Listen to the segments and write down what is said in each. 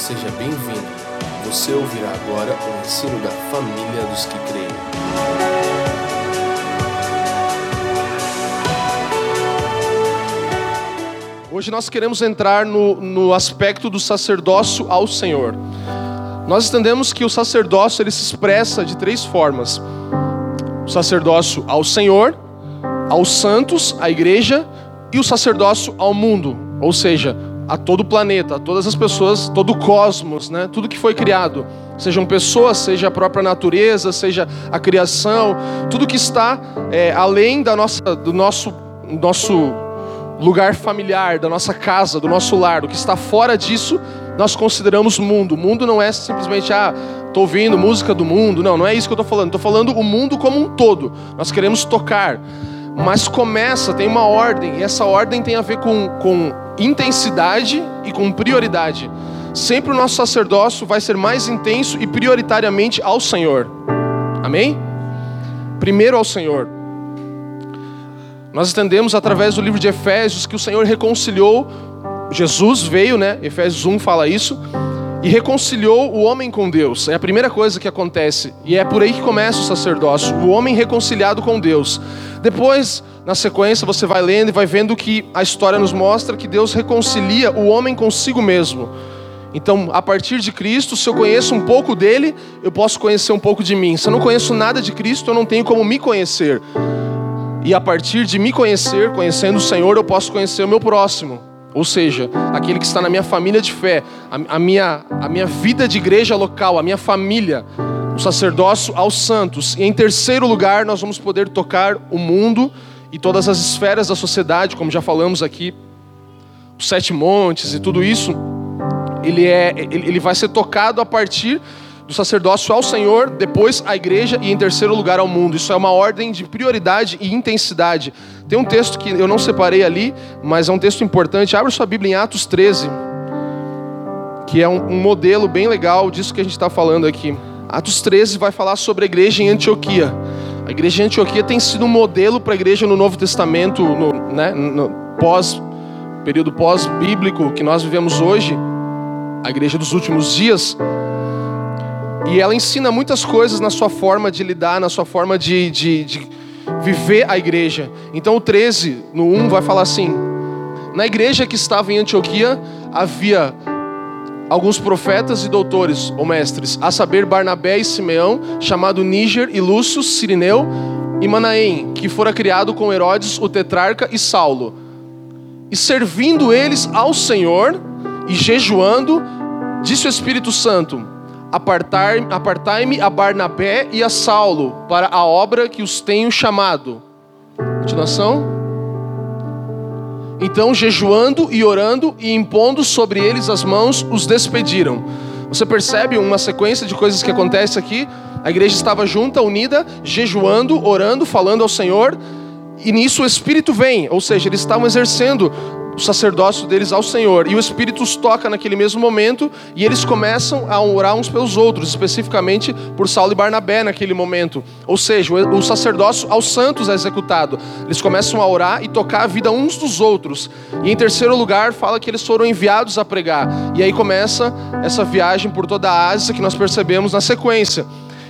Seja bem-vindo. Você ouvirá agora o ensino da família dos que creem. Hoje nós queremos entrar no, no aspecto do sacerdócio ao Senhor. Nós entendemos que o sacerdócio ele se expressa de três formas: o sacerdócio ao Senhor, aos santos, à igreja, e o sacerdócio ao mundo, ou seja, a todo o planeta, a todas as pessoas, todo o cosmos, né? tudo que foi criado. Sejam pessoas, seja a própria natureza, seja a criação, tudo que está é, além da nossa, do nosso, nosso lugar familiar, da nossa casa, do nosso lar, o que está fora disso, nós consideramos mundo. O mundo não é simplesmente, ah, estou ouvindo música do mundo. Não, não é isso que eu estou falando. Estou falando o mundo como um todo. Nós queremos tocar. Mas começa, tem uma ordem, e essa ordem tem a ver com, com intensidade e com prioridade. Sempre o nosso sacerdócio vai ser mais intenso e prioritariamente ao Senhor. Amém? Primeiro ao Senhor. Nós entendemos através do livro de Efésios que o Senhor reconciliou, Jesus veio, né? Efésios 1 fala isso, e reconciliou o homem com Deus. É a primeira coisa que acontece, e é por aí que começa o sacerdócio, o homem reconciliado com Deus. Depois, na sequência, você vai lendo e vai vendo que a história nos mostra que Deus reconcilia o homem consigo mesmo. Então, a partir de Cristo, se eu conheço um pouco dele, eu posso conhecer um pouco de mim. Se eu não conheço nada de Cristo, eu não tenho como me conhecer. E a partir de me conhecer, conhecendo o Senhor, eu posso conhecer o meu próximo. Ou seja, aquele que está na minha família de fé, a, a, minha, a minha vida de igreja local, a minha família, o sacerdócio aos santos. E em terceiro lugar, nós vamos poder tocar o mundo e todas as esferas da sociedade, como já falamos aqui, os sete montes e tudo isso, ele, é, ele vai ser tocado a partir do sacerdócio ao Senhor, depois à igreja e em terceiro lugar ao mundo. Isso é uma ordem de prioridade e intensidade. Tem um texto que eu não separei ali, mas é um texto importante. Abra sua Bíblia em Atos 13, que é um, um modelo bem legal disso que a gente está falando aqui. Atos 13 vai falar sobre a igreja em Antioquia. A igreja em Antioquia tem sido um modelo para a igreja no Novo Testamento, no, né, no pós período pós-bíblico que nós vivemos hoje, a igreja dos últimos dias. E ela ensina muitas coisas na sua forma de lidar, na sua forma de, de, de viver a igreja. Então o 13, no 1, vai falar assim: Na igreja que estava em Antioquia havia alguns profetas e doutores ou mestres, a saber Barnabé e Simeão, chamado Níger e Lúcio, Sirineu e Manaém, que fora criado com Herodes o tetrarca e Saulo. E servindo eles ao Senhor e jejuando, disse o Espírito Santo: Apartai-me apartai a Barnabé e a Saulo para a obra que os tenho chamado. Continuação. Então, jejuando e orando e impondo sobre eles as mãos, os despediram. Você percebe uma sequência de coisas que acontece aqui? A igreja estava junta, unida, jejuando, orando, falando ao Senhor, e nisso o Espírito vem, ou seja, eles estavam exercendo o sacerdócio deles ao Senhor. E o Espírito os toca naquele mesmo momento e eles começam a orar uns pelos outros, especificamente por Saulo e Barnabé naquele momento. Ou seja, o sacerdócio aos santos é executado. Eles começam a orar e tocar a vida uns dos outros. E em terceiro lugar, fala que eles foram enviados a pregar. E aí começa essa viagem por toda a Ásia que nós percebemos na sequência.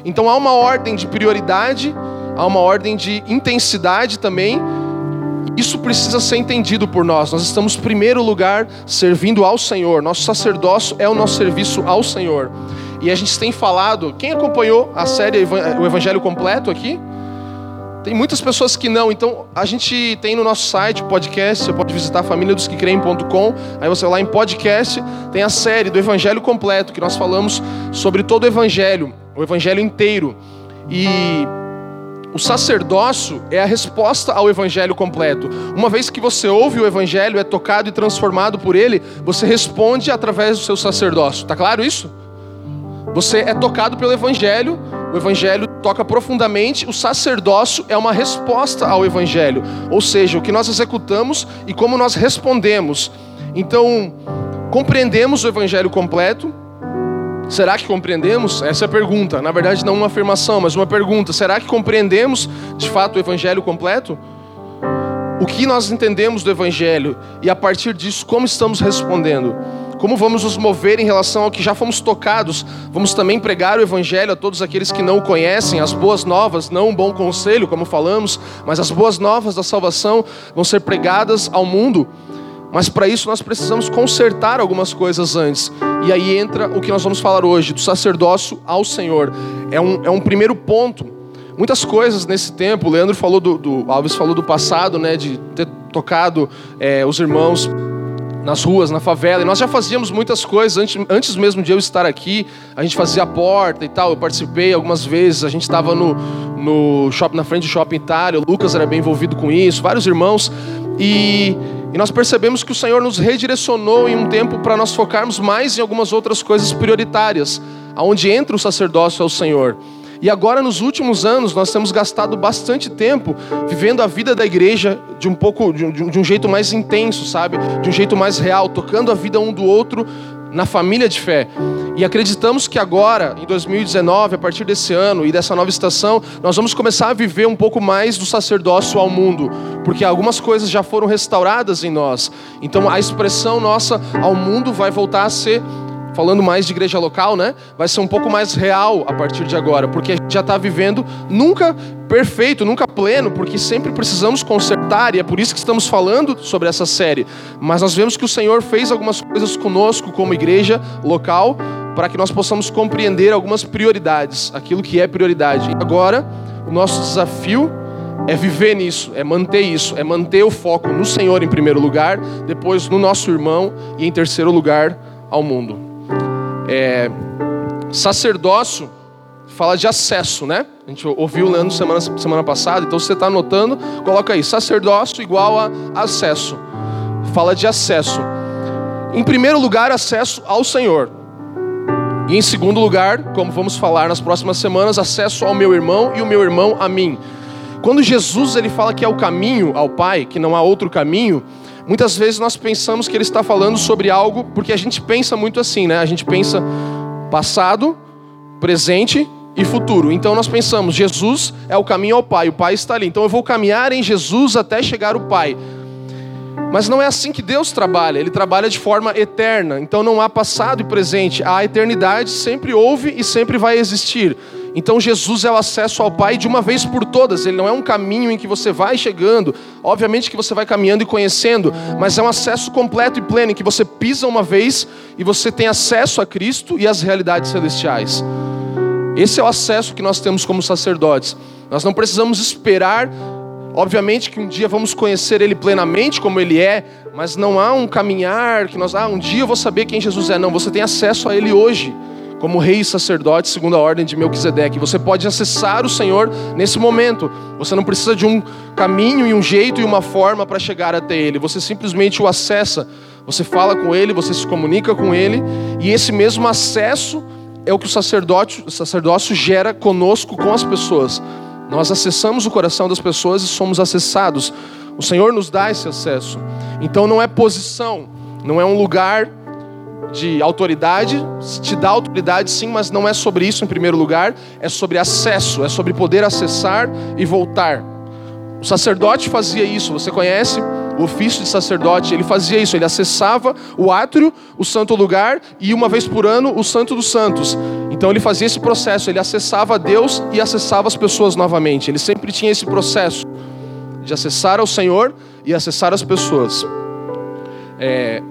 Então há uma ordem de prioridade, há uma ordem de intensidade também isso precisa ser entendido por nós. Nós estamos, em primeiro lugar, servindo ao Senhor. Nosso sacerdócio é o nosso serviço ao Senhor. E a gente tem falado. Quem acompanhou a série O Evangelho Completo aqui? Tem muitas pessoas que não, então a gente tem no nosso site podcast, você pode visitar famíliadosquecreem.com, aí você vai lá em podcast, tem a série do Evangelho Completo, que nós falamos sobre todo o Evangelho, o Evangelho inteiro. E o sacerdócio é a resposta ao evangelho completo. Uma vez que você ouve o evangelho, é tocado e transformado por ele, você responde através do seu sacerdócio. Tá claro isso? Você é tocado pelo evangelho, o evangelho toca profundamente, o sacerdócio é uma resposta ao evangelho, ou seja, o que nós executamos e como nós respondemos. Então, compreendemos o evangelho completo, Será que compreendemos? Essa é a pergunta. Na verdade, não uma afirmação, mas uma pergunta. Será que compreendemos de fato o Evangelho completo? O que nós entendemos do Evangelho e a partir disso, como estamos respondendo? como vamos nos mover em relação ao que já fomos tocados. Vamos também pregar o Evangelho a todos aqueles que não o conhecem, as boas novas, não um bom conselho, como falamos, mas as boas novas da salvação vão ser pregadas ao mundo. Mas para isso nós precisamos consertar algumas coisas antes. E aí entra o que nós vamos falar hoje, do sacerdócio ao Senhor. É um, é um primeiro ponto. Muitas coisas nesse tempo, o Leandro falou do, do Alves falou do passado, né, de ter tocado é, os irmãos nas ruas, na favela. E nós já fazíamos muitas coisas antes, antes mesmo de eu estar aqui. A gente fazia a porta e tal. Eu participei algumas vezes. A gente estava no, no shopping, na frente do shopping Itália. O Lucas era bem envolvido com isso. Vários irmãos. E, e nós percebemos que o Senhor nos redirecionou em um tempo para nós focarmos mais em algumas outras coisas prioritárias, aonde entra o sacerdócio ao Senhor. E agora, nos últimos anos, nós temos gastado bastante tempo vivendo a vida da igreja de um pouco, de um, de um jeito mais intenso, sabe? De um jeito mais real, tocando a vida um do outro na família de fé. E acreditamos que agora, em 2019, a partir desse ano e dessa nova estação, nós vamos começar a viver um pouco mais do sacerdócio ao mundo, porque algumas coisas já foram restauradas em nós. Então a expressão nossa ao mundo vai voltar a ser falando mais de igreja local, né? Vai ser um pouco mais real a partir de agora, porque a gente já está vivendo nunca perfeito, nunca pleno, porque sempre precisamos consertar, e é por isso que estamos falando sobre essa série. Mas nós vemos que o Senhor fez algumas coisas conosco como igreja local, para que nós possamos compreender algumas prioridades, aquilo que é prioridade. E agora, o nosso desafio é viver nisso, é manter isso, é manter o foco no Senhor em primeiro lugar, depois no nosso irmão e em terceiro lugar ao mundo. É, sacerdócio fala de acesso, né? A gente ouviu o Leandro semana, semana passada, então você está anotando, coloca aí, sacerdócio igual a acesso. Fala de acesso. Em primeiro lugar, acesso ao Senhor. E em segundo lugar, como vamos falar nas próximas semanas, acesso ao meu irmão e o meu irmão a mim. Quando Jesus ele fala que é o caminho ao Pai, que não há outro caminho, Muitas vezes nós pensamos que ele está falando sobre algo, porque a gente pensa muito assim, né? A gente pensa passado, presente e futuro. Então nós pensamos, Jesus é o caminho ao Pai, o Pai está ali. Então eu vou caminhar em Jesus até chegar ao Pai. Mas não é assim que Deus trabalha, Ele trabalha de forma eterna. Então não há passado e presente, a eternidade sempre houve e sempre vai existir. Então Jesus é o acesso ao Pai de uma vez por todas. Ele não é um caminho em que você vai chegando, obviamente que você vai caminhando e conhecendo, mas é um acesso completo e pleno em que você pisa uma vez e você tem acesso a Cristo e às realidades celestiais. Esse é o acesso que nós temos como sacerdotes. Nós não precisamos esperar, obviamente que um dia vamos conhecer Ele plenamente como Ele é, mas não há um caminhar que nós, ah, um dia eu vou saber quem Jesus é. Não, você tem acesso a Ele hoje como rei e sacerdote segundo a ordem de Melquisedeque. Você pode acessar o Senhor nesse momento. Você não precisa de um caminho e um jeito e uma forma para chegar até Ele. Você simplesmente o acessa. Você fala com Ele, você se comunica com Ele, e esse mesmo acesso é o que o sacerdote, o sacerdócio gera conosco, com as pessoas. Nós acessamos o coração das pessoas e somos acessados. O Senhor nos dá esse acesso. Então não é posição, não é um lugar de autoridade, te dá autoridade sim, mas não é sobre isso em primeiro lugar, é sobre acesso, é sobre poder acessar e voltar. O sacerdote fazia isso, você conhece o ofício de sacerdote, ele fazia isso, ele acessava o átrio, o santo lugar e uma vez por ano o santo dos santos. Então ele fazia esse processo, ele acessava Deus e acessava as pessoas novamente. Ele sempre tinha esse processo de acessar ao Senhor e acessar as pessoas. É,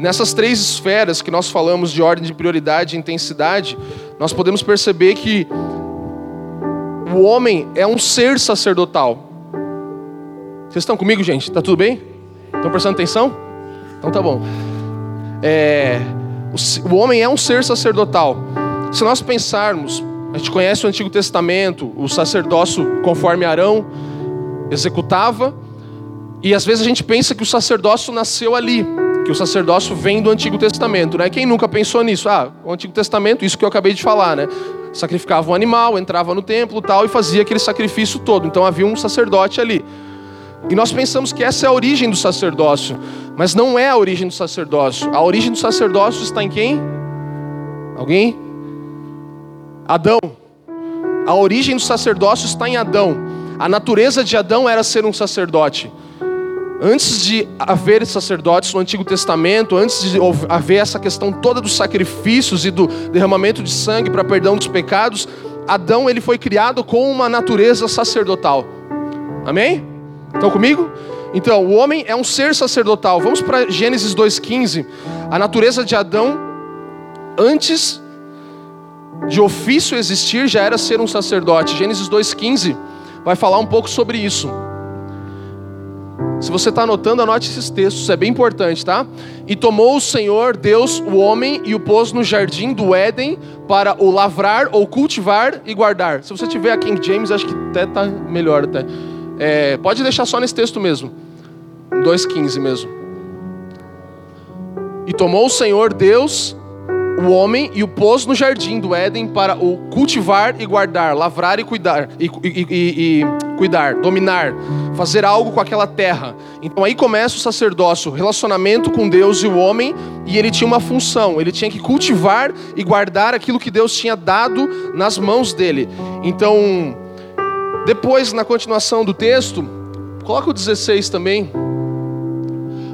Nessas três esferas que nós falamos de ordem de prioridade e intensidade, nós podemos perceber que o homem é um ser sacerdotal. Vocês estão comigo, gente? Está tudo bem? Estão prestando atenção? Então tá bom. É, o homem é um ser sacerdotal. Se nós pensarmos, a gente conhece o Antigo Testamento, o sacerdócio conforme Arão executava, e às vezes a gente pensa que o sacerdócio nasceu ali, que o sacerdócio vem do Antigo Testamento, né? Quem nunca pensou nisso? Ah, o Antigo Testamento, isso que eu acabei de falar, né? Sacrificava um animal, entrava no templo, tal e fazia aquele sacrifício todo. Então havia um sacerdote ali. E nós pensamos que essa é a origem do sacerdócio, mas não é a origem do sacerdócio. A origem do sacerdócio está em quem? Alguém? Adão. A origem do sacerdócio está em Adão. A natureza de Adão era ser um sacerdote. Antes de haver sacerdotes no Antigo Testamento, antes de haver essa questão toda dos sacrifícios e do derramamento de sangue para perdão dos pecados, Adão ele foi criado com uma natureza sacerdotal. Amém? Estão comigo? Então, o homem é um ser sacerdotal. Vamos para Gênesis 2,15. A natureza de Adão, antes de ofício existir, já era ser um sacerdote. Gênesis 2,15 vai falar um pouco sobre isso. Se você está anotando, anote esses textos, é bem importante, tá? E tomou o Senhor Deus o homem e o pôs no jardim do Éden para o lavrar ou cultivar e guardar. Se você tiver a King James, acho que até está melhor até. É, pode deixar só nesse texto mesmo. 2,15 mesmo. E tomou o Senhor Deus o homem e o pôs no jardim do Éden para o cultivar e guardar, lavrar e cuidar, e, e, e, e, cuidar, dominar, fazer algo com aquela terra. Então aí começa o sacerdócio, relacionamento com Deus e o homem, e ele tinha uma função, ele tinha que cultivar e guardar aquilo que Deus tinha dado nas mãos dele. Então, depois, na continuação do texto, coloca o 16 também.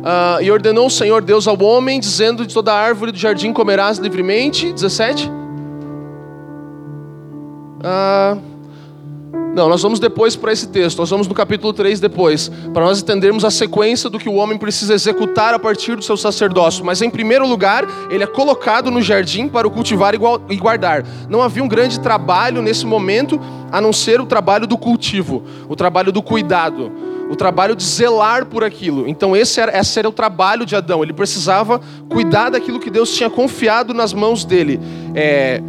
Uh, e ordenou o Senhor Deus ao homem, dizendo: De toda árvore do jardim comerás livremente. 17. Uh, não, nós vamos depois para esse texto, nós vamos no capítulo 3 depois, para nós entendermos a sequência do que o homem precisa executar a partir do seu sacerdócio. Mas em primeiro lugar, ele é colocado no jardim para o cultivar e guardar. Não havia um grande trabalho nesse momento, a não ser o trabalho do cultivo, o trabalho do cuidado o trabalho de zelar por aquilo. Então esse era, esse era o trabalho de Adão. Ele precisava cuidar daquilo que Deus tinha confiado nas mãos dele. É,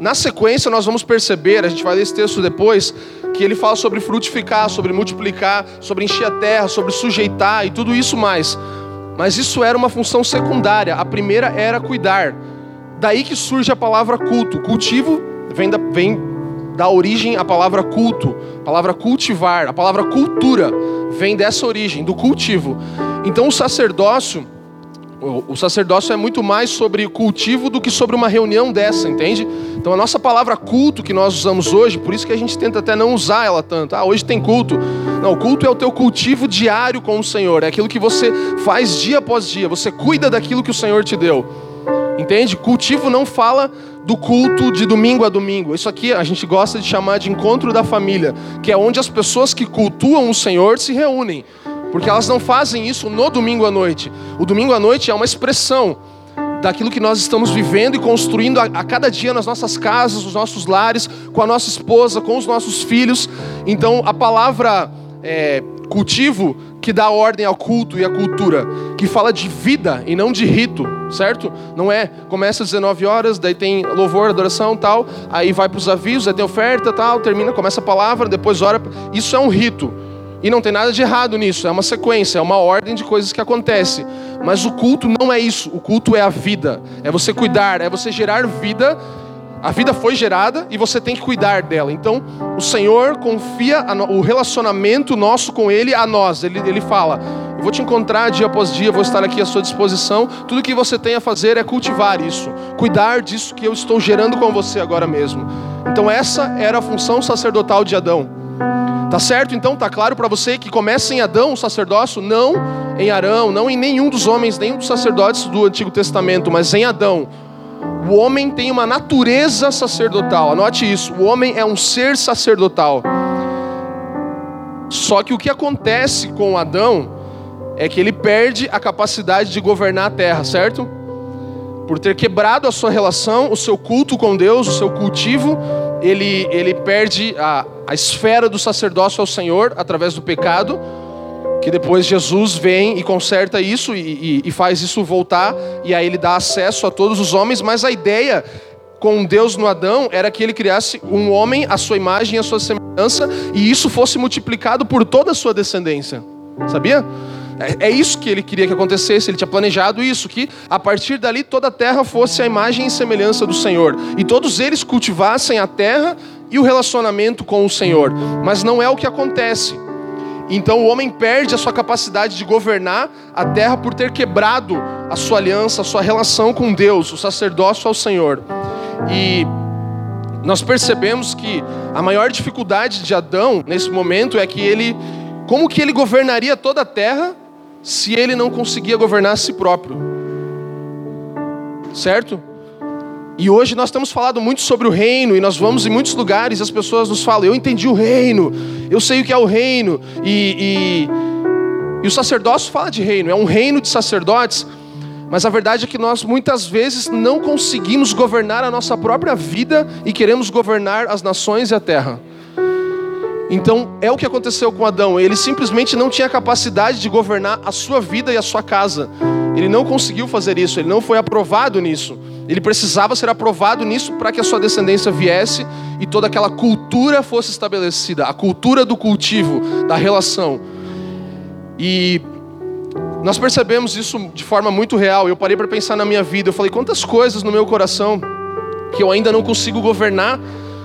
na sequência nós vamos perceber, a gente vai ler esse texto depois, que ele fala sobre frutificar, sobre multiplicar, sobre encher a terra, sobre sujeitar e tudo isso mais. Mas isso era uma função secundária. A primeira era cuidar. Daí que surge a palavra culto. Cultivo vem da, vem da origem a palavra culto, a palavra cultivar, a palavra cultura vem dessa origem, do cultivo. Então o sacerdócio, o sacerdócio é muito mais sobre cultivo do que sobre uma reunião dessa, entende? Então a nossa palavra culto que nós usamos hoje, por isso que a gente tenta até não usar ela tanto. Ah, hoje tem culto. Não, o culto é o teu cultivo diário com o Senhor, é aquilo que você faz dia após dia, você cuida daquilo que o Senhor te deu. Entende? Cultivo não fala do culto de domingo a domingo. Isso aqui a gente gosta de chamar de encontro da família, que é onde as pessoas que cultuam o Senhor se reúnem. Porque elas não fazem isso no domingo à noite. O domingo à noite é uma expressão daquilo que nós estamos vivendo e construindo a, a, cada dia nas nossas casas, nos nossos lares, com a nossa esposa, com os nossos filhos. Então a palavra é, cultivo que dá ordem ao culto e à cultura, que fala de vida e não de rito, certo? Não é, começa às 19 horas, daí tem louvor, adoração, tal, aí vai para os avisos, aí tem oferta, tal, termina, começa a palavra, depois ora. Isso é um rito. E não tem nada de errado nisso, é uma sequência, é uma ordem de coisas que acontece. Mas o culto não é isso, o culto é a vida, é você cuidar, é você gerar vida a vida foi gerada e você tem que cuidar dela. Então, o Senhor confia o relacionamento nosso com Ele a nós. Ele, ele fala: Eu vou te encontrar dia após dia, vou estar aqui à sua disposição. Tudo que você tem a fazer é cultivar isso, cuidar disso que eu estou gerando com você agora mesmo. Então, essa era a função sacerdotal de Adão. Tá certo? Então, tá claro para você que começa em Adão o sacerdócio, não em Arão, não em nenhum dos homens, nenhum dos sacerdotes do Antigo Testamento, mas em Adão o homem tem uma natureza sacerdotal. Anote isso. O homem é um ser sacerdotal. Só que o que acontece com Adão é que ele perde a capacidade de governar a terra, certo? Por ter quebrado a sua relação, o seu culto com Deus, o seu cultivo, ele, ele perde a, a esfera do sacerdócio ao Senhor através do pecado que depois Jesus vem e conserta isso e, e, e, faz isso voltar, e aí ele dá acesso a todos os homens, mas a ideia com Deus no Adão era que ele criasse um homem à sua imagem e à sua semelhança, e isso fosse multiplicado por toda a sua descendência. Sabia? É, é isso que ele queria que acontecesse, ele tinha planejado isso, que a partir dali toda a terra fosse a imagem e semelhança do Senhor, e todos eles cultivassem a terra e o relacionamento com o Senhor. Mas não é o que acontece. Então o homem perde a sua capacidade de governar a terra por ter quebrado a sua aliança, a sua relação com Deus, o sacerdócio ao Senhor. E nós percebemos que a maior dificuldade de Adão nesse momento é que ele como que ele governaria toda a terra se ele não conseguia governar a si próprio? Certo? E hoje nós temos falado muito sobre o reino, e nós vamos em muitos lugares e as pessoas nos falam: Eu entendi o reino, eu sei o que é o reino, e, e, e o sacerdócio fala de reino, é um reino de sacerdotes, mas a verdade é que nós muitas vezes não conseguimos governar a nossa própria vida e queremos governar as nações e a terra. Então é o que aconteceu com Adão, ele simplesmente não tinha capacidade de governar a sua vida e a sua casa, ele não conseguiu fazer isso, ele não foi aprovado nisso. Ele precisava ser aprovado nisso para que a sua descendência viesse e toda aquela cultura fosse estabelecida, a cultura do cultivo, da relação. E nós percebemos isso de forma muito real. Eu parei para pensar na minha vida. Eu falei, quantas coisas no meu coração que eu ainda não consigo governar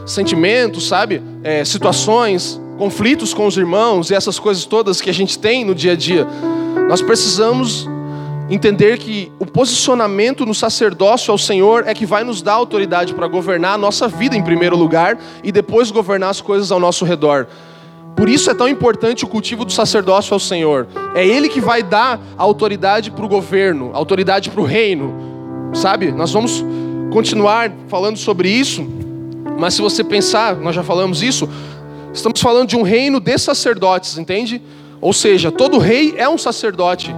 sentimentos, sabe? É, situações, conflitos com os irmãos e essas coisas todas que a gente tem no dia a dia. Nós precisamos entender que o posicionamento no sacerdócio ao Senhor é que vai nos dar autoridade para governar a nossa vida em primeiro lugar e depois governar as coisas ao nosso redor. Por isso é tão importante o cultivo do sacerdócio ao Senhor. É Ele que vai dar a autoridade para o governo, a autoridade para o reino. Sabe? Nós vamos continuar falando sobre isso, mas se você pensar, nós já falamos isso, estamos falando de um reino de sacerdotes, entende? Ou seja, todo rei é um sacerdote.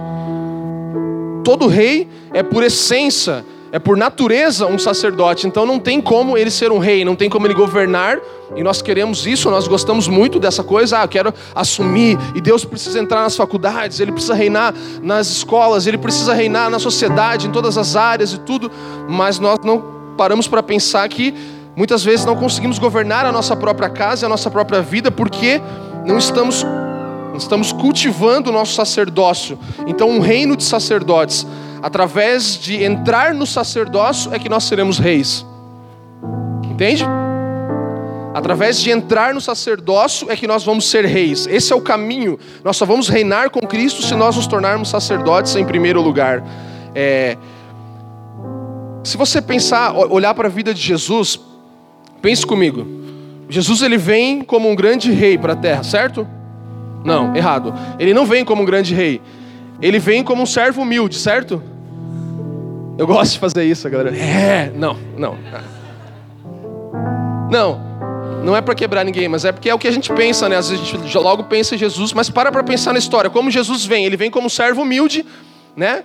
Todo rei é por essência, é por natureza um sacerdote. Então não tem como ele ser um rei, não tem como ele governar. E nós queremos isso, nós gostamos muito dessa coisa. Ah, eu quero assumir. E Deus precisa entrar nas faculdades, ele precisa reinar nas escolas, ele precisa reinar na sociedade, em todas as áreas e tudo. Mas nós não paramos para pensar que muitas vezes não conseguimos governar a nossa própria casa, a nossa própria vida, porque não estamos estamos cultivando o nosso sacerdócio. Então, um reino de sacerdotes. Através de entrar no sacerdócio é que nós seremos reis. Entende? Através de entrar no sacerdócio é que nós vamos ser reis. Esse é o caminho. Nós só vamos reinar com Cristo se nós nos tornarmos sacerdotes em primeiro lugar. É... Se você pensar, olhar para a vida de Jesus, pense comigo. Jesus ele vem como um grande rei para a terra, certo? Não, errado. Ele não vem como um grande rei. Ele vem como um servo humilde, certo? Eu gosto de fazer isso, galera. É, não, não. Não, não é para quebrar ninguém, mas é porque é o que a gente pensa, né? Às vezes a gente logo pensa em Jesus, mas para para pensar na história. Como Jesus vem? Ele vem como um servo humilde, né?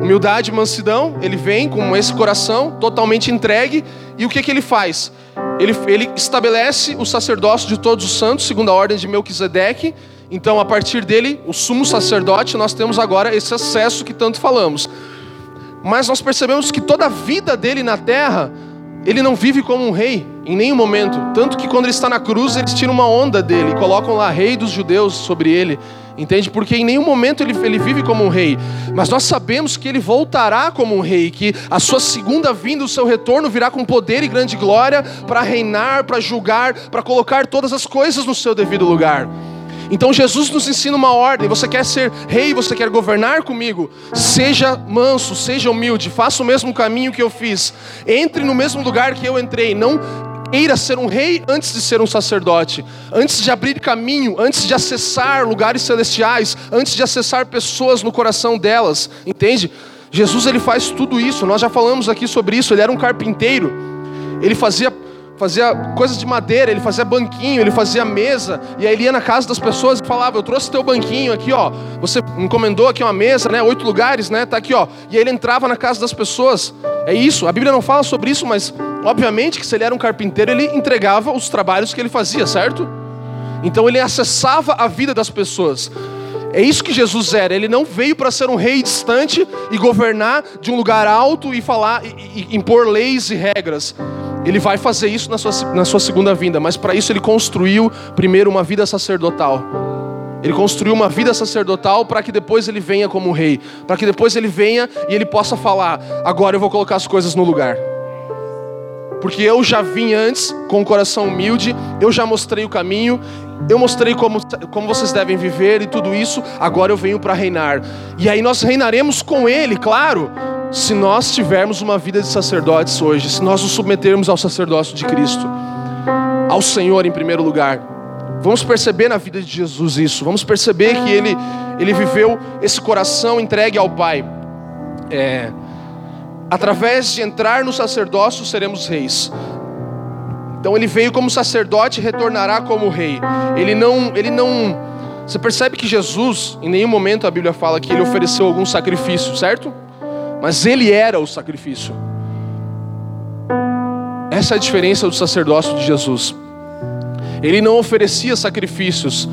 Humildade, mansidão. Ele vem com esse coração totalmente entregue. E o que, que ele faz? Ele, ele estabelece o sacerdócio de todos os santos, segundo a ordem de Melquisedeque então, a partir dele, o sumo sacerdote, nós temos agora esse acesso que tanto falamos. Mas nós percebemos que toda a vida dele na terra, ele não vive como um rei em nenhum momento. Tanto que quando ele está na cruz, eles tiram uma onda dele colocam lá rei dos judeus sobre ele. Entende? Porque em nenhum momento ele, ele vive como um rei. Mas nós sabemos que ele voltará como um rei, que a sua segunda vinda, o seu retorno virá com poder e grande glória para reinar, para julgar, para colocar todas as coisas no seu devido lugar. Então Jesus nos ensina uma ordem: você quer ser rei, você quer governar comigo? Seja manso, seja humilde, faça o mesmo caminho que eu fiz, entre no mesmo lugar que eu entrei, não queira ser um rei antes de ser um sacerdote, antes de abrir caminho, antes de acessar lugares celestiais, antes de acessar pessoas no coração delas, entende? Jesus ele faz tudo isso, nós já falamos aqui sobre isso, ele era um carpinteiro, ele fazia fazia coisas de madeira, ele fazia banquinho, ele fazia mesa, e aí ele ia na casa das pessoas e falava: Eu trouxe teu banquinho aqui, ó. Você encomendou aqui uma mesa, né? Oito lugares, né? Tá aqui, ó. E aí ele entrava na casa das pessoas. É isso. A Bíblia não fala sobre isso, mas obviamente que se ele era um carpinteiro, ele entregava os trabalhos que ele fazia, certo? Então ele acessava a vida das pessoas. É isso que Jesus era. Ele não veio para ser um rei distante e governar de um lugar alto e falar e, e impor leis e regras. Ele vai fazer isso na sua, na sua segunda vinda, mas para isso ele construiu primeiro uma vida sacerdotal. Ele construiu uma vida sacerdotal para que depois ele venha como rei, para que depois ele venha e ele possa falar: agora eu vou colocar as coisas no lugar. Porque eu já vim antes com o coração humilde, eu já mostrei o caminho, eu mostrei como, como vocês devem viver e tudo isso, agora eu venho para reinar. E aí nós reinaremos com Ele, claro, se nós tivermos uma vida de sacerdotes hoje, se nós nos submetermos ao sacerdócio de Cristo, ao Senhor em primeiro lugar. Vamos perceber na vida de Jesus isso. Vamos perceber que ele, ele viveu esse coração entregue ao Pai. É, através de entrar no sacerdócio, seremos reis. Então ele veio como sacerdote e retornará como rei. Ele não, ele não. Você percebe que Jesus, em nenhum momento a Bíblia fala que ele ofereceu algum sacrifício, certo? Mas ele era o sacrifício. Essa é a diferença do sacerdócio de Jesus. Ele não oferecia sacrifícios,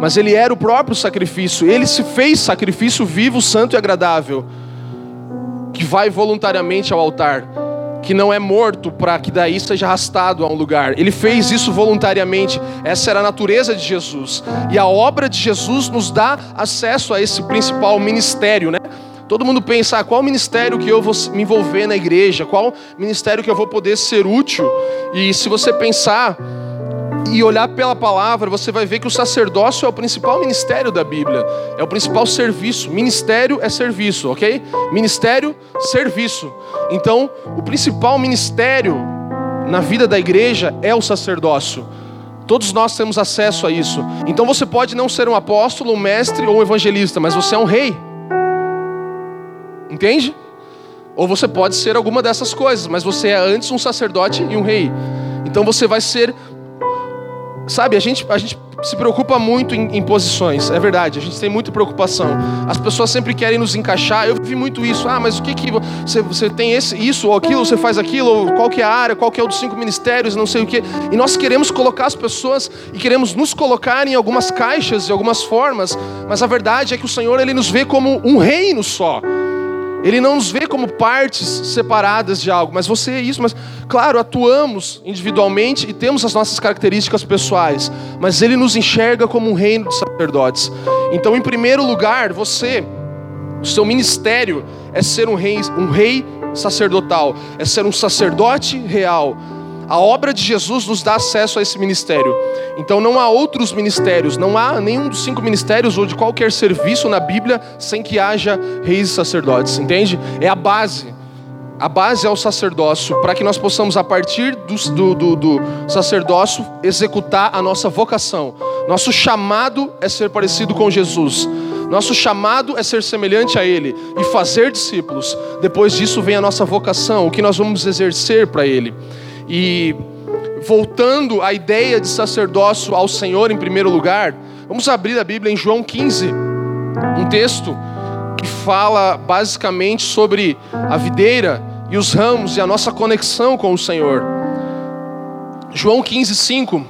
mas ele era o próprio sacrifício. Ele se fez sacrifício vivo, santo e agradável, que vai voluntariamente ao altar, que não é morto para que daí seja arrastado a um lugar. Ele fez isso voluntariamente. Essa era a natureza de Jesus. E a obra de Jesus nos dá acesso a esse principal ministério, né? Todo mundo pensa, ah, qual ministério que eu vou me envolver na igreja? Qual ministério que eu vou poder ser útil? E se você pensar e olhar pela palavra, você vai ver que o sacerdócio é o principal ministério da Bíblia, é o principal serviço. Ministério é serviço, ok? Ministério, serviço. Então, o principal ministério na vida da igreja é o sacerdócio. Todos nós temos acesso a isso. Então você pode não ser um apóstolo, um mestre ou um evangelista, mas você é um rei. Entende? Ou você pode ser alguma dessas coisas, mas você é antes um sacerdote e um rei. Então você vai ser. Sabe, a gente, a gente se preocupa muito em, em, posições, é verdade, a gente tem muita preocupação. As pessoas sempre querem nos encaixar. Eu vi muito isso. Ah, mas o que que você, você tem esse, isso ou aquilo, você faz aquilo, ou qual que é a área, qual que é o dos cinco ministérios, não sei o que. E nós queremos colocar as pessoas e queremos nos colocar em algumas caixas, em algumas formas, mas a verdade é que o Senhor ele nos vê como um reino só. Ele não nos vê como partes separadas de algo, mas você é isso. Mas, claro, atuamos individualmente e temos as nossas características pessoais, mas Ele nos enxerga como um reino de sacerdotes. Então, em primeiro lugar, você, o seu ministério é ser um rei, um rei sacerdotal, é ser um sacerdote real a obra de Jesus nos dá acesso a esse ministério. Então não há outros ministérios, não há nenhum dos cinco ministérios ou de qualquer serviço na Bíblia sem que haja reis e sacerdotes, entende? É a base. A base é o sacerdócio, para que nós possamos, a partir do, do, do, sacerdócio, executar a nossa vocação. Nosso chamado é ser parecido com Jesus. Nosso chamado é ser semelhante a Ele e fazer discípulos. Depois disso vem a nossa vocação, o que nós vamos exercer para Ele. E voltando à ideia de sacerdócio ao Senhor em primeiro lugar, vamos abrir a Bíblia em João 15, um texto que fala basicamente sobre a videira e os ramos e a nossa conexão com o Senhor. João 15, 5.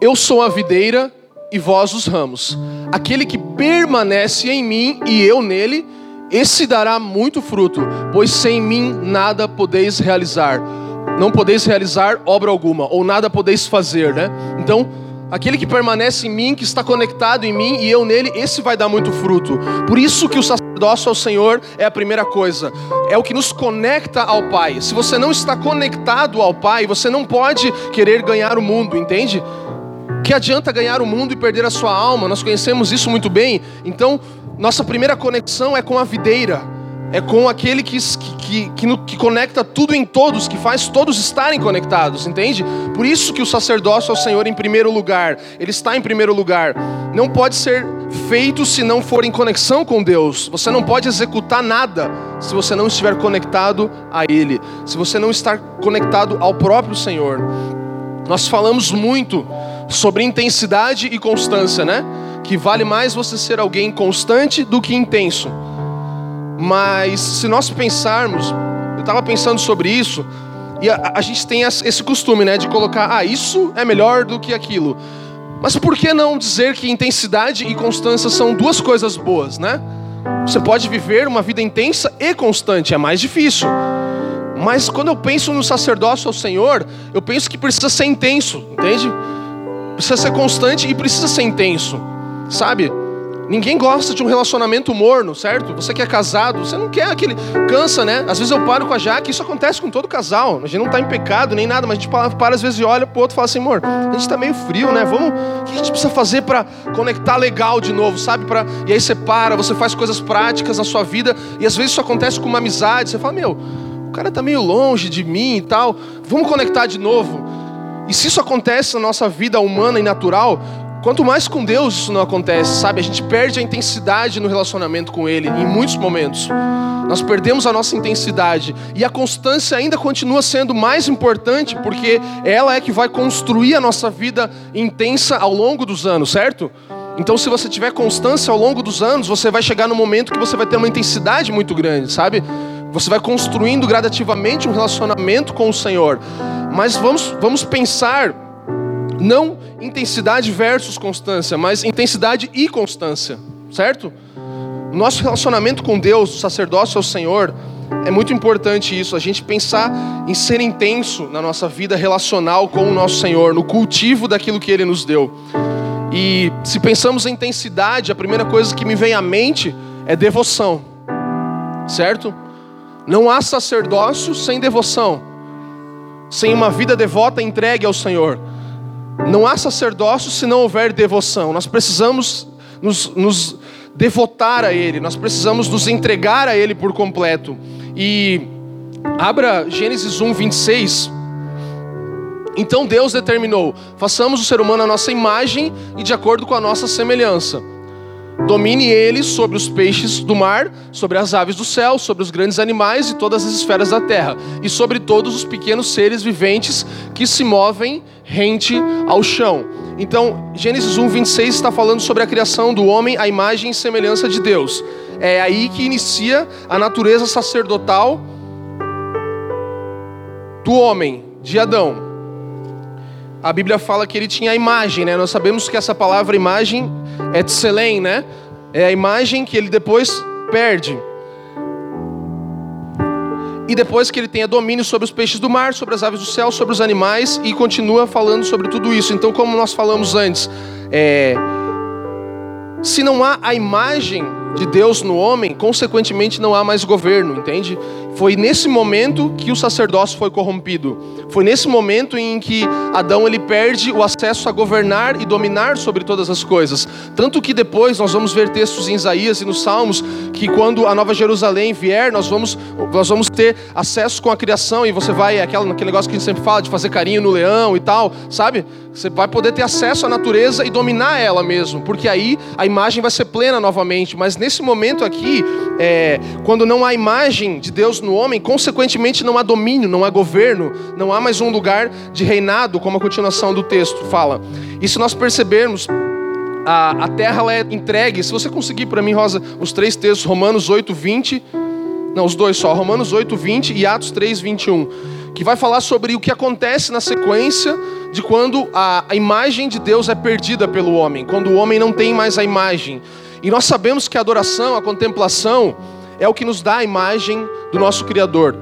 Eu sou a videira e vós os ramos. Aquele que permanece em mim e eu nele, esse dará muito fruto, pois sem mim nada podeis realizar não podeis realizar obra alguma, ou nada podeis fazer, né? Então, aquele que permanece em mim, que está conectado em mim e eu nele, esse vai dar muito fruto. Por isso que o sacerdócio ao Senhor é a primeira coisa, é o que nos conecta ao Pai. Se você não está conectado ao Pai, você não pode querer ganhar o mundo, entende? Que adianta ganhar o mundo e perder a sua alma? Nós conhecemos isso muito bem. Então, nossa primeira conexão é com a videira é com aquele que, que, que, que, conecta tudo em todos, que faz todos estarem conectados, entende? Por isso que o sacerdócio ao Senhor em primeiro lugar, ele está em primeiro lugar. Não pode ser feito se não for em conexão com Deus. Você não pode executar nada se você não estiver conectado a Ele, se você não estar conectado ao próprio Senhor. Nós falamos muito sobre intensidade e constância, né? Que vale mais você ser alguém constante do que intenso. Mas se nós pensarmos, eu estava pensando sobre isso, e a, a, gente tem esse costume, né, de colocar, ah, isso é melhor do que aquilo. Mas por que não dizer que intensidade e constância são duas coisas boas, né? Você pode viver uma vida intensa e constante, é mais difícil. Mas quando eu penso no sacerdócio ao Senhor, eu penso que precisa ser intenso, entende? Precisa ser constante e precisa ser intenso, sabe? Ninguém gosta de um relacionamento morno, certo? Você que é casado, você não quer aquele. Cansa, né? Às vezes eu paro com a Jaque, isso acontece com todo casal. A gente não está em pecado nem nada, mas a gente para, às vezes e olha pro outro e fala assim, amor, a gente está meio frio, né? Vamos. O que a gente precisa fazer para conectar legal de novo, sabe? Pra... E aí você para, você faz coisas práticas na sua vida, e às vezes isso acontece com uma amizade. Você fala, meu, o cara está meio longe de mim e tal, vamos conectar de novo. E se isso acontece na nossa vida humana e natural, Quanto mais com Deus isso não acontece, sabe? A gente perde a intensidade no relacionamento com Ele em muitos momentos. Nós perdemos a nossa intensidade e a constância ainda continua sendo mais importante porque ela é que vai construir a nossa vida intensa ao longo dos anos, certo? Então, se você tiver constância ao longo dos anos, você vai chegar no momento que você vai ter uma intensidade muito grande, sabe? Você vai construindo gradativamente um relacionamento com o Senhor. Mas vamos, vamos pensar não intensidade versus constância, mas intensidade e constância, certo? Nosso relacionamento com Deus, o sacerdócio ao Senhor, é muito importante isso, a gente pensar em ser intenso na nossa vida relacional com o nosso Senhor, no cultivo daquilo que Ele nos deu. E se pensamos em intensidade, a primeira coisa que me vem à mente é devoção, certo? Não há sacerdócio sem devoção, sem uma vida devota entregue ao Senhor. Não há sacerdócio se não houver devoção. Nós precisamos nos, nos devotar a Ele, nós precisamos nos entregar a Ele por completo. E abra Gênesis 1, 26. Então Deus determinou: façamos o ser humano a nossa imagem e de acordo com a nossa semelhança. Domine ele sobre os peixes do mar, sobre as aves do céu, sobre os grandes animais e todas as esferas da terra, e sobre todos os pequenos seres viventes que se movem rente ao chão. Então, Gênesis 1, 26 está falando sobre a criação do homem, a imagem e semelhança de Deus. É aí que inicia a natureza sacerdotal do homem, de Adão. A Bíblia fala que ele tinha a imagem, né? Nós sabemos que essa palavra imagem é tselem, né? É a imagem que ele depois perde. E depois que ele tenha domínio sobre os peixes do mar, sobre as aves do céu, sobre os animais, e continua falando sobre tudo isso. Então, como nós falamos antes, é... se não há a imagem de Deus no homem, consequentemente não há mais governo, entende? Foi nesse momento que o sacerdócio foi corrompido. Foi nesse momento em que Adão ele perde o acesso a governar e dominar sobre todas as coisas. Tanto que depois nós vamos ver textos em Isaías e nos Salmos que quando a Nova Jerusalém vier, nós vamos, nós vamos ter acesso com a criação e você vai, aquele, aquele negócio que a gente sempre fala de fazer carinho no leão e tal, sabe? Você vai poder ter acesso à natureza e dominar ela mesmo, porque aí a imagem vai ser plena novamente. Mas nesse momento aqui, é, quando não há imagem de Deus no homem, consequentemente não há domínio, não há governo, não há mais um lugar de reinado, como a continuação do texto fala. E se nós percebermos, a, a terra é entregue, se você conseguir para mim, Rosa, os três textos, Romanos 8, 20, não, os dois só, Romanos 8, 20 e Atos 3, 21, que vai falar sobre o que acontece na sequência de quando a, a imagem de Deus é perdida pelo homem, quando o homem não tem mais a imagem. E nós sabemos que a adoração, a contemplação, é o que nos dá a imagem do nosso Criador.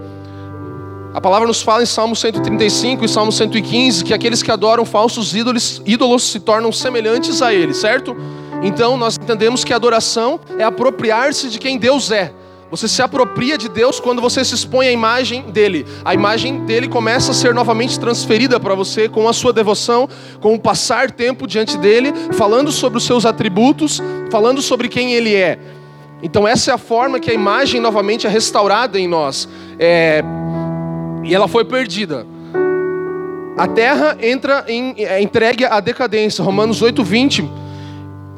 A palavra nos fala em Salmo 135 e Salmo 115 que aqueles que adoram falsos ídolos, ídolos se tornam semelhantes a ele, certo? Então nós entendemos que a adoração é apropriar-se de quem Deus é. Você se apropria de Deus quando você se expõe à imagem dele. A imagem dele começa a ser novamente transferida para você com a sua devoção, com o passar tempo diante dele, falando sobre os seus atributos, falando sobre quem ele é. Então essa é a forma que a imagem novamente é restaurada em nós. É... E ela foi perdida. A terra entra em é entregue à decadência. Romanos 8, 20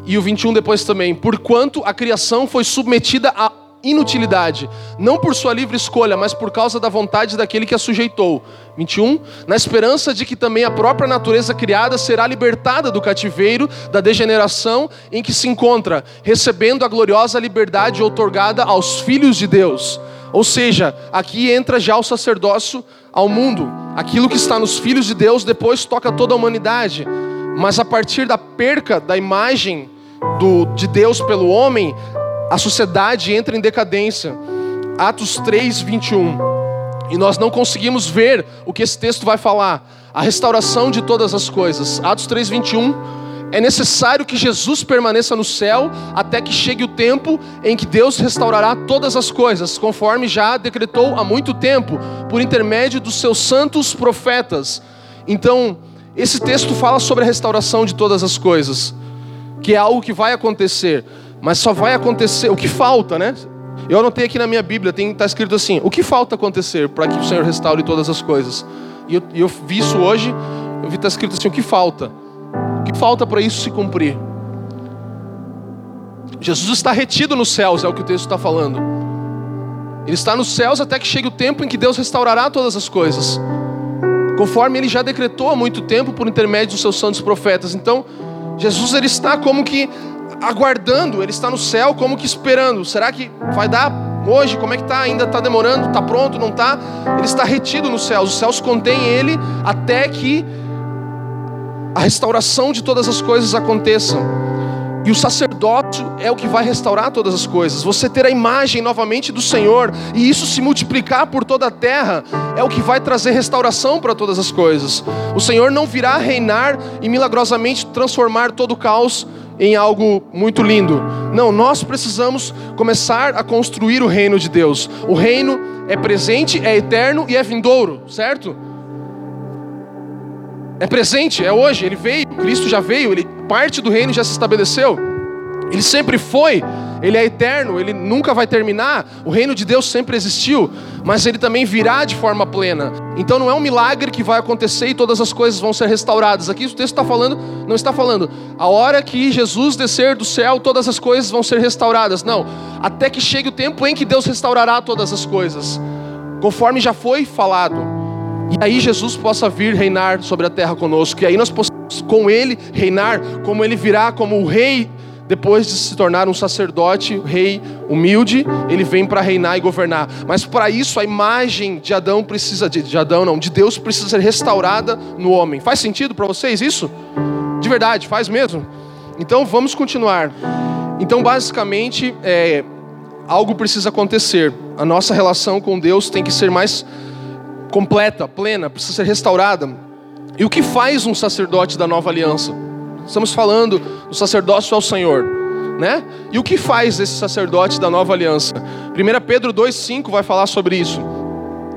e o 21 depois também. Porquanto a criação foi submetida a inutilidade, não por sua livre escolha, mas por causa da vontade daquele que a sujeitou. 21. Na esperança de que também a própria natureza criada será libertada do cativeiro, da degeneração em que se encontra, recebendo a gloriosa liberdade outorgada aos filhos de Deus. Ou seja, aqui entra já o sacerdócio ao mundo. Aquilo que está nos filhos de Deus depois toca toda a humanidade. Mas a partir da perca da imagem do, de Deus pelo homem, a sociedade entra em decadência. Atos 3, 21. E nós não conseguimos ver o que esse texto vai falar. A restauração de todas as coisas. Atos 3, 21. É necessário que Jesus permaneça no céu até que chegue o tempo em que Deus restaurará todas as coisas, conforme já decretou há muito tempo, por intermédio dos seus santos profetas. Então, esse texto fala sobre a restauração de todas as coisas, que é algo que vai acontecer. Mas só vai acontecer o que falta, né? Eu anotei aqui na minha Bíblia, está escrito assim: o que falta acontecer para que o Senhor restaure todas as coisas? E eu, eu vi isso hoje, eu vi está escrito assim: o que falta? O que falta para isso se cumprir? Jesus está retido nos céus, é o que o texto está falando. Ele está nos céus até que chegue o tempo em que Deus restaurará todas as coisas, conforme ele já decretou há muito tempo por intermédio dos seus santos profetas. Então, Jesus ele está como que aguardando, ele está no céu como que esperando. Será que vai dar hoje? Como é que está? Ainda está demorando? Está pronto? Não está? Ele está retido nos céus. Os céus contêm ele até que a restauração de todas as coisas aconteça. E o sacerdócio é o que vai restaurar todas as coisas. Você ter a imagem novamente do Senhor e isso se multiplicar por toda a terra é o que vai trazer restauração para todas as coisas. O Senhor não virá reinar e milagrosamente transformar todo o caos em algo muito lindo. Não, nós precisamos começar a construir o reino de Deus. O reino é presente, é eterno e é vindouro, certo? É presente, é hoje, ele veio, Cristo já veio, ele parte do reino já se estabeleceu. Ele sempre foi, ele é eterno, ele nunca vai terminar. O reino de Deus sempre existiu, mas ele também virá de forma plena. Então não é um milagre que vai acontecer e todas as coisas vão ser restauradas. Aqui o texto está falando, não está falando, a hora que Jesus descer do céu, todas as coisas vão ser restauradas. Não, até que chegue o tempo em que Deus restaurará todas as coisas, conforme já foi falado. E aí Jesus possa vir reinar sobre a terra conosco. E aí nós possamos com Ele reinar, como Ele virá como o rei depois de se tornar um sacerdote, rei humilde, ele vem para reinar e governar. Mas para isso a imagem de Adão precisa de, de, Adão não, de Deus precisa ser restaurada no homem. Faz sentido para vocês isso? De verdade, faz mesmo? Então vamos continuar. Então basicamente é, algo precisa acontecer. A nossa relação com Deus tem que ser mais completa, plena, precisa ser restaurada. E o que faz um sacerdote da nova aliança? Estamos falando do sacerdócio ao Senhor, né? E o que faz esse sacerdote da nova aliança? 1 Pedro 2,5 vai falar sobre isso.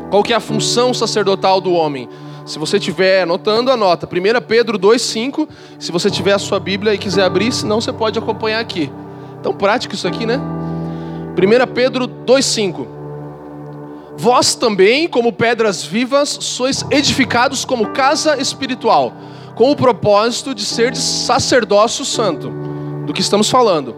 Qual que é a função sacerdotal do homem? Se você estiver anotando, anota. 1 Pedro 2,5. Se você tiver a sua Bíblia e quiser abrir, senão você pode acompanhar aqui. Tão prático isso aqui, né? 1 Pedro 2,5. Vós também, como pedras vivas, sois edificados como casa espiritual, com o propósito de ser de sacerdócio santo, do que estamos falando,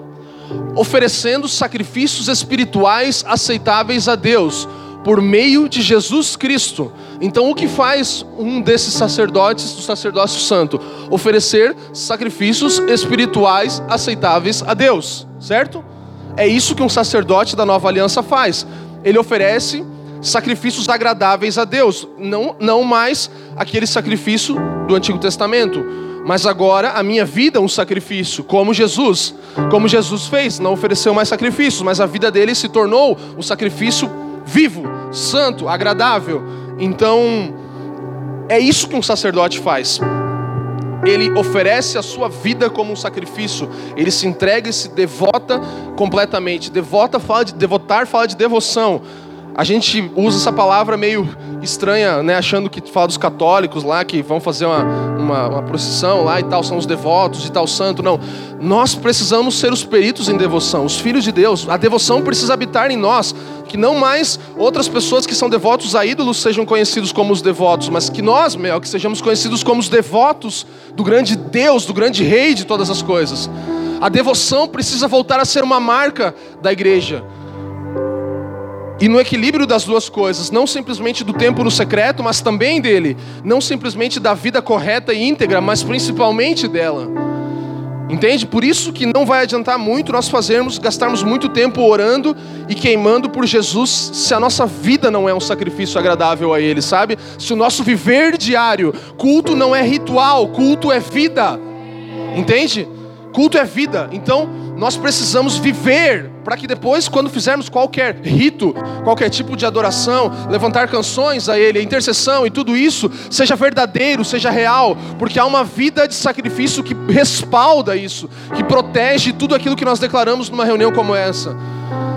oferecendo sacrifícios espirituais aceitáveis a Deus, por meio de Jesus Cristo. Então, o que faz um desses sacerdotes do sacerdócio santo? Oferecer sacrifícios espirituais aceitáveis a Deus, certo? É isso que um sacerdote da nova aliança faz. Ele oferece sacrifícios agradáveis a Deus, não, não mais aquele sacrifício do Antigo Testamento, mas agora a minha vida é um sacrifício, como Jesus, como Jesus fez, não ofereceu mais sacrifícios, mas a vida dele se tornou um sacrifício vivo, santo, agradável. Então, é isso que um sacerdote faz. Ele oferece a sua vida como um sacrifício. Ele se entrega e se devota completamente. Devota fala de devotar, fala de devoção. A gente usa essa palavra meio estranha, né? Achando que fala dos católicos lá que vão fazer uma, uma, uma, procissão lá e tal, são os devotos e tal santo. Não. Nós precisamos ser os peritos em devoção, os filhos de Deus. A devoção precisa habitar em nós. Que não mais outras pessoas que são devotos a ídolos sejam conhecidos como os devotos, mas que nós, meu, que sejamos conhecidos como os devotos do grande Deus, do grande Rei de todas as coisas. A devoção precisa voltar a ser uma marca da igreja. E no equilíbrio das duas coisas, não simplesmente do tempo no secreto, mas também dele, não simplesmente da vida correta e íntegra, mas principalmente dela. Entende? Por isso que não vai adiantar muito nós fazermos, gastarmos muito tempo orando e queimando por Jesus, se a nossa vida não é um sacrifício agradável a Ele, sabe? Se o nosso viver diário, culto não é ritual, culto é vida. Entende? Culto é vida. Então, nós precisamos viver para que depois, quando fizermos qualquer rito, qualquer tipo de adoração, levantar canções a Ele, a intercessão e tudo isso, seja verdadeiro, seja real, porque há uma vida de sacrifício que respalda isso, que protege tudo aquilo que nós declaramos numa reunião como essa.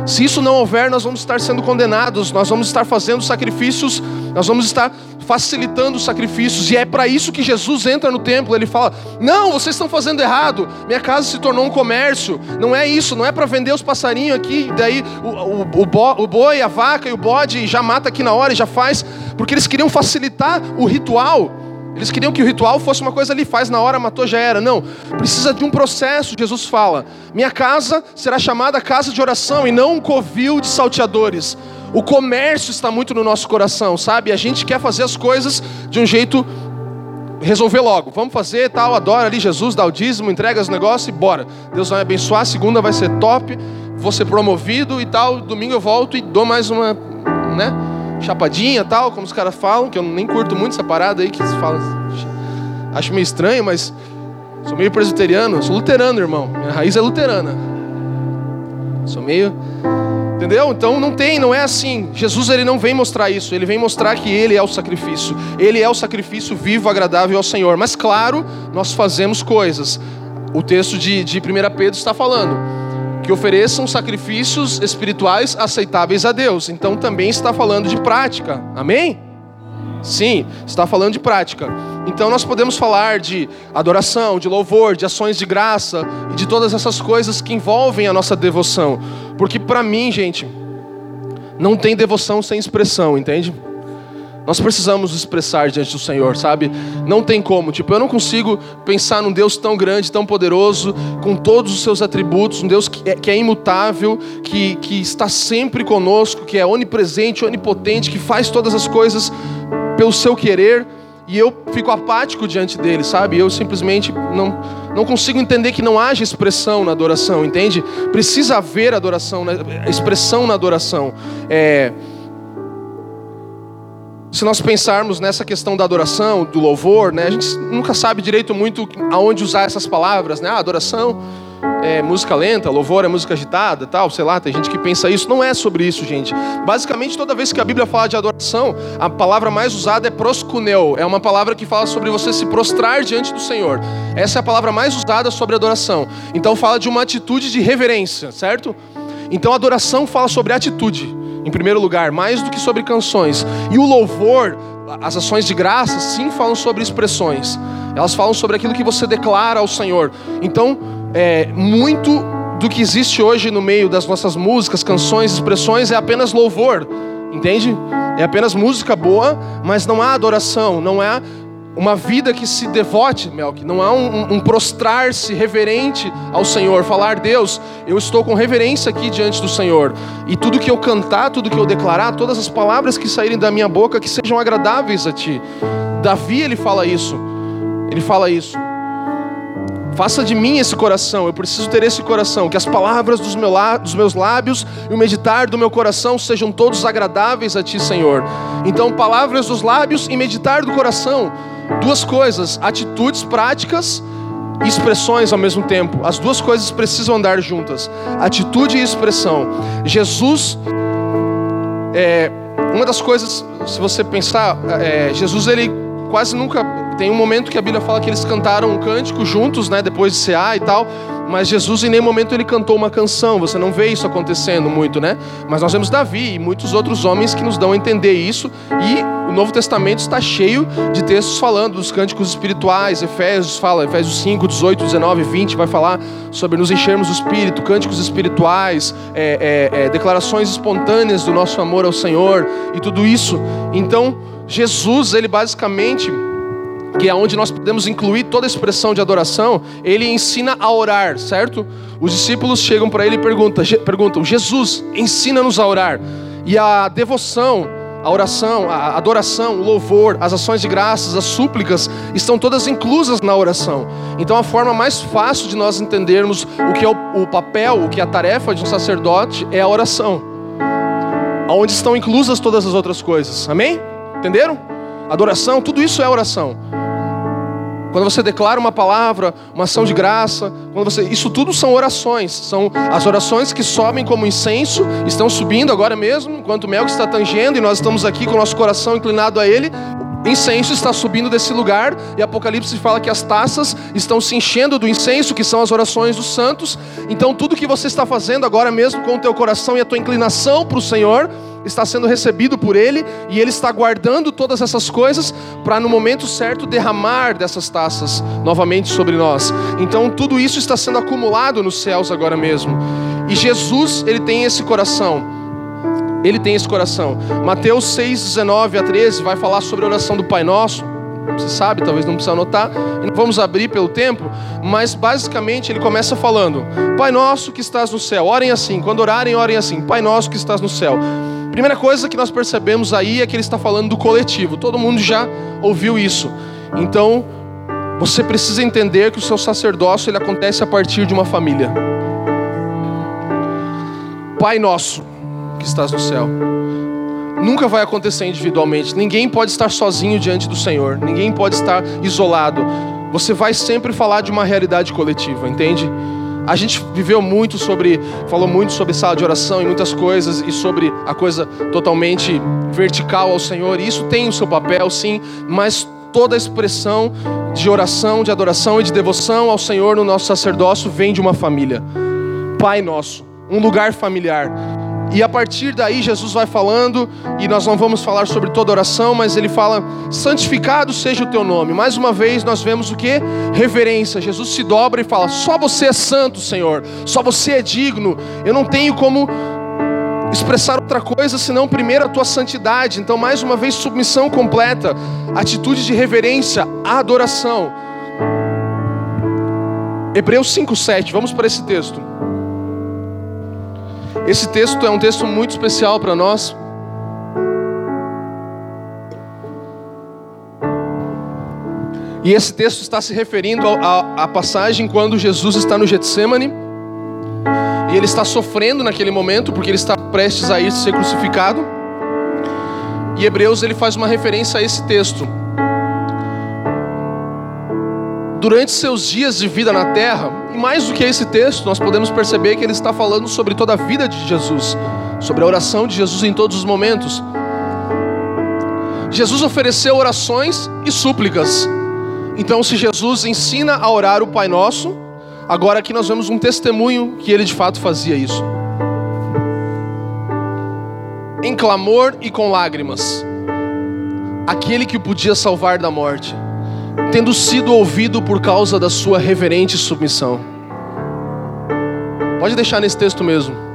Se isso não houver, nós vamos estar sendo condenados, nós vamos estar fazendo sacrifícios, nós vamos estar facilitando os sacrifícios, e é para isso que Jesus entra no templo. Ele fala: Não, vocês estão fazendo errado, minha casa se tornou um comércio, não é isso, não é para vender os passarinhos aqui, daí o, o, o, bo, o boi, a vaca e o bode já mata aqui na hora e já faz, porque eles queriam facilitar o ritual. Eles queriam que o ritual fosse uma coisa ali, faz na hora, matou, já era. Não, precisa de um processo. Jesus fala: Minha casa será chamada casa de oração e não um covil de salteadores. O comércio está muito no nosso coração, sabe? A gente quer fazer as coisas de um jeito resolver logo. Vamos fazer tal, adora ali Jesus, dá o dízimo, entrega os negócios e bora. Deus vai abençoar, segunda vai ser top, vou ser promovido e tal. Domingo eu volto e dou mais uma, né? Chapadinha tal, como os caras falam, que eu nem curto muito essa parada aí que se fala. Acho meio estranho, mas sou meio presbiteriano, sou luterano, irmão. Minha raiz é luterana. Sou meio Entendeu? Então não tem, não é assim. Jesus ele não vem mostrar isso, ele vem mostrar que ele é o sacrifício. Ele é o sacrifício vivo, agradável ao Senhor. Mas claro, nós fazemos coisas. O texto de, de 1 Pedro está falando que ofereçam sacrifícios espirituais aceitáveis a Deus. Então também está falando de prática. Amém? Sim, está falando de prática. Então nós podemos falar de adoração, de louvor, de ações de graça e de todas essas coisas que envolvem a nossa devoção. Porque para mim, gente, não tem devoção sem expressão, entende? Nós precisamos expressar diante do Senhor, sabe? Não tem como. Tipo, eu não consigo pensar num Deus tão grande, tão poderoso, com todos os seus atributos, um Deus que é, que é imutável, que, que está sempre conosco, que é onipresente, onipotente, que faz todas as coisas pelo seu querer e eu fico apático diante dele, sabe? Eu simplesmente não, não consigo entender que não haja expressão na adoração, entende? Precisa haver adoração, né? expressão na adoração. É... Se nós pensarmos nessa questão da adoração, do louvor, né? A gente nunca sabe direito muito aonde usar essas palavras, né? Ah, adoração é música lenta, louvor é música agitada, tal, sei lá, tem gente que pensa isso. Não é sobre isso, gente. Basicamente, toda vez que a Bíblia fala de adoração, a palavra mais usada é proskuneo. É uma palavra que fala sobre você se prostrar diante do Senhor. Essa é a palavra mais usada sobre adoração. Então fala de uma atitude de reverência, certo? Então adoração fala sobre atitude, em primeiro lugar, mais do que sobre canções. E o louvor, as ações de graça, sim falam sobre expressões. Elas falam sobre aquilo que você declara ao Senhor. Então, é, muito do que existe hoje no meio das nossas músicas, canções, expressões é apenas louvor, entende? É apenas música boa, mas não há adoração, não há uma vida que se devote, Melk, não há um, um prostrar-se reverente ao Senhor, falar, Deus, eu estou com reverência aqui diante do Senhor, e tudo que eu cantar, tudo que eu declarar, todas as palavras que saírem da minha boca, que sejam agradáveis a Ti. Davi, ele fala isso, ele fala isso. Faça de mim esse coração, eu preciso ter esse coração, que as palavras dos, meus lábios e o meditar do meu coração sejam todos agradáveis a Ti, Senhor. Então, palavras dos lábios e meditar do coração, duas coisas, atitudes práticas e expressões ao mesmo tempo. As duas coisas precisam andar juntas, atitude e expressão. Jesus, é, uma das coisas, se você pensar, é, Jesus ele quase nunca tem um momento que a Bíblia fala que eles cantaram um cântico juntos, né, depois de cear e tal, mas Jesus em nenhum momento ele cantou uma canção. Você não vê isso acontecendo muito, né? Mas nós vemos Davi e muitos outros homens que nos dão a entender isso, e o Novo Testamento está cheio de textos falando dos cânticos espirituais. Efésios fala, Efésios 5, 18, 19, 20 vai falar sobre nos enchermos do Espírito, cânticos espirituais, é, é, é, declarações espontâneas do nosso amor ao Senhor e tudo isso. Então, Jesus, ele basicamente que é onde nós podemos incluir toda a expressão de adoração, ele ensina a orar, certo? Os discípulos chegam para ele e perguntam, perguntam: Jesus, ensina-nos a orar. E a devoção, a oração, a adoração, o louvor, as ações de graças, as súplicas, estão todas inclusas na oração. Então a forma mais fácil de nós entendermos o que é o, o papel, o que é a tarefa de um sacerdote é a oração. Onde estão inclusas todas as outras coisas. Amém? Entenderam? Adoração, tudo isso é oração. Quando você declara uma palavra, uma ação de graça, quando você, isso tudo são orações, são as orações que sobem como incenso, estão subindo agora mesmo, enquanto o mel está tangendo e nós estamos aqui com o nosso coração inclinado a ele. Incenso está subindo desse lugar e Apocalipse fala que as taças estão se enchendo do incenso, que são as orações dos santos. Então tudo que você está fazendo agora mesmo com o teu coração e a tua inclinação para o Senhor, está sendo recebido por Ele e Ele está guardando todas essas coisas para no momento certo derramar dessas taças novamente sobre nós. Então tudo isso está sendo acumulado nos céus agora mesmo. E Jesus, ele tem esse coração. Ele tem esse coração. Mateus 6, 19 a 13 vai falar sobre a oração do Pai Nosso. você sabe, talvez não precisa anotar, vamos abrir pelo tempo, mas basicamente ele começa falando: Pai nosso que estás no céu, orem assim, quando orarem, orem assim, Pai nosso que estás no céu. Primeira coisa que nós percebemos aí é que ele está falando do coletivo, todo mundo já ouviu isso. Então, você precisa entender que o seu sacerdócio ele acontece a partir de uma família. Pai nosso que estás no céu. Nunca vai acontecer individualmente. Ninguém pode estar sozinho diante do Senhor. Ninguém pode estar isolado. Você vai sempre falar de uma realidade coletiva, entende? A gente viveu muito sobre, falou muito sobre sala de oração e muitas coisas e sobre a coisa totalmente vertical ao Senhor. E isso tem o seu papel, sim, mas toda a expressão de oração, de adoração e de devoção ao Senhor no nosso sacerdócio vem de uma família. Pai nosso, um lugar familiar. E a partir daí Jesus vai falando, e nós não vamos falar sobre toda oração, mas ele fala: santificado seja o teu nome. Mais uma vez nós vemos o que? Reverência. Jesus se dobra e fala: só você é santo, Senhor, só você é digno. Eu não tenho como expressar outra coisa senão primeiro a tua santidade. Então, mais uma vez, submissão completa, atitude de reverência, adoração. Hebreus 5,7, vamos para esse texto. Esse texto é um texto muito especial para nós. E esse texto está se referindo à passagem quando Jesus está no Getsemane. E ele está sofrendo naquele momento, porque ele está prestes a ir ser crucificado. E Hebreus ele faz uma referência a esse texto. Durante seus dias de vida na terra, e mais do que esse texto, nós podemos perceber que ele está falando sobre toda a vida de Jesus, sobre a oração de Jesus em todos os momentos. Jesus ofereceu orações e súplicas. Então, se Jesus ensina a orar o Pai Nosso, agora aqui nós vemos um testemunho que ele de fato fazia isso. Em clamor e com lágrimas, aquele que o podia salvar da morte tendo sido ouvido por causa da sua reverente submissão. Pode deixar nesse texto mesmo.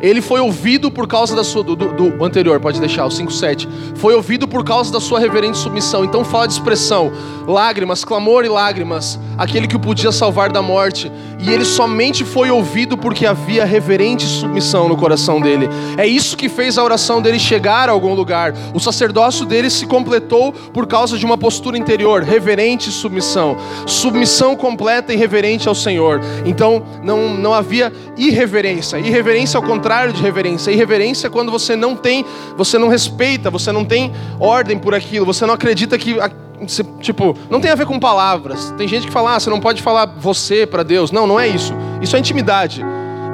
Ele foi ouvido por causa da sua. Do, do anterior, pode deixar, o 5,7. Foi ouvido por causa da sua reverente submissão. Então fala de expressão: lágrimas, clamor e lágrimas. Aquele que o podia salvar da morte. E ele somente foi ouvido porque havia reverente submissão no coração dele. É isso que fez a oração dele chegar a algum lugar. O sacerdócio dele se completou por causa de uma postura interior, reverente submissão. Submissão completa e reverente ao Senhor. Então não, não havia irreverência. Irreverência ao contrário contrário de reverência. Irreverência é quando você não tem, você não respeita, você não tem ordem por aquilo, você não acredita que tipo, não tem a ver com palavras. Tem gente que fala, ah, você não pode falar você para Deus. Não, não é isso. Isso é intimidade.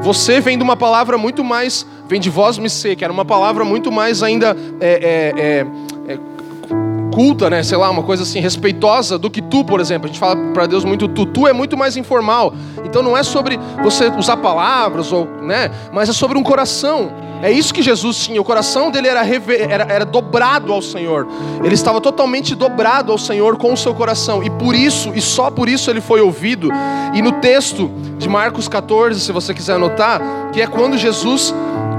Você vem de uma palavra muito mais, vem de voz me ser, que era uma palavra muito mais ainda é, é, é, é culta, né? Sei lá, uma coisa assim respeitosa do que tu, por exemplo. A gente fala para Deus muito tu. Tu é muito mais informal. Então não é sobre você usar palavras ou, né? Mas é sobre um coração. É isso que Jesus tinha. O coração dele era, era, era dobrado ao Senhor. Ele estava totalmente dobrado ao Senhor com o seu coração. E por isso, e só por isso ele foi ouvido. E no texto de Marcos 14, se você quiser anotar, que é quando Jesus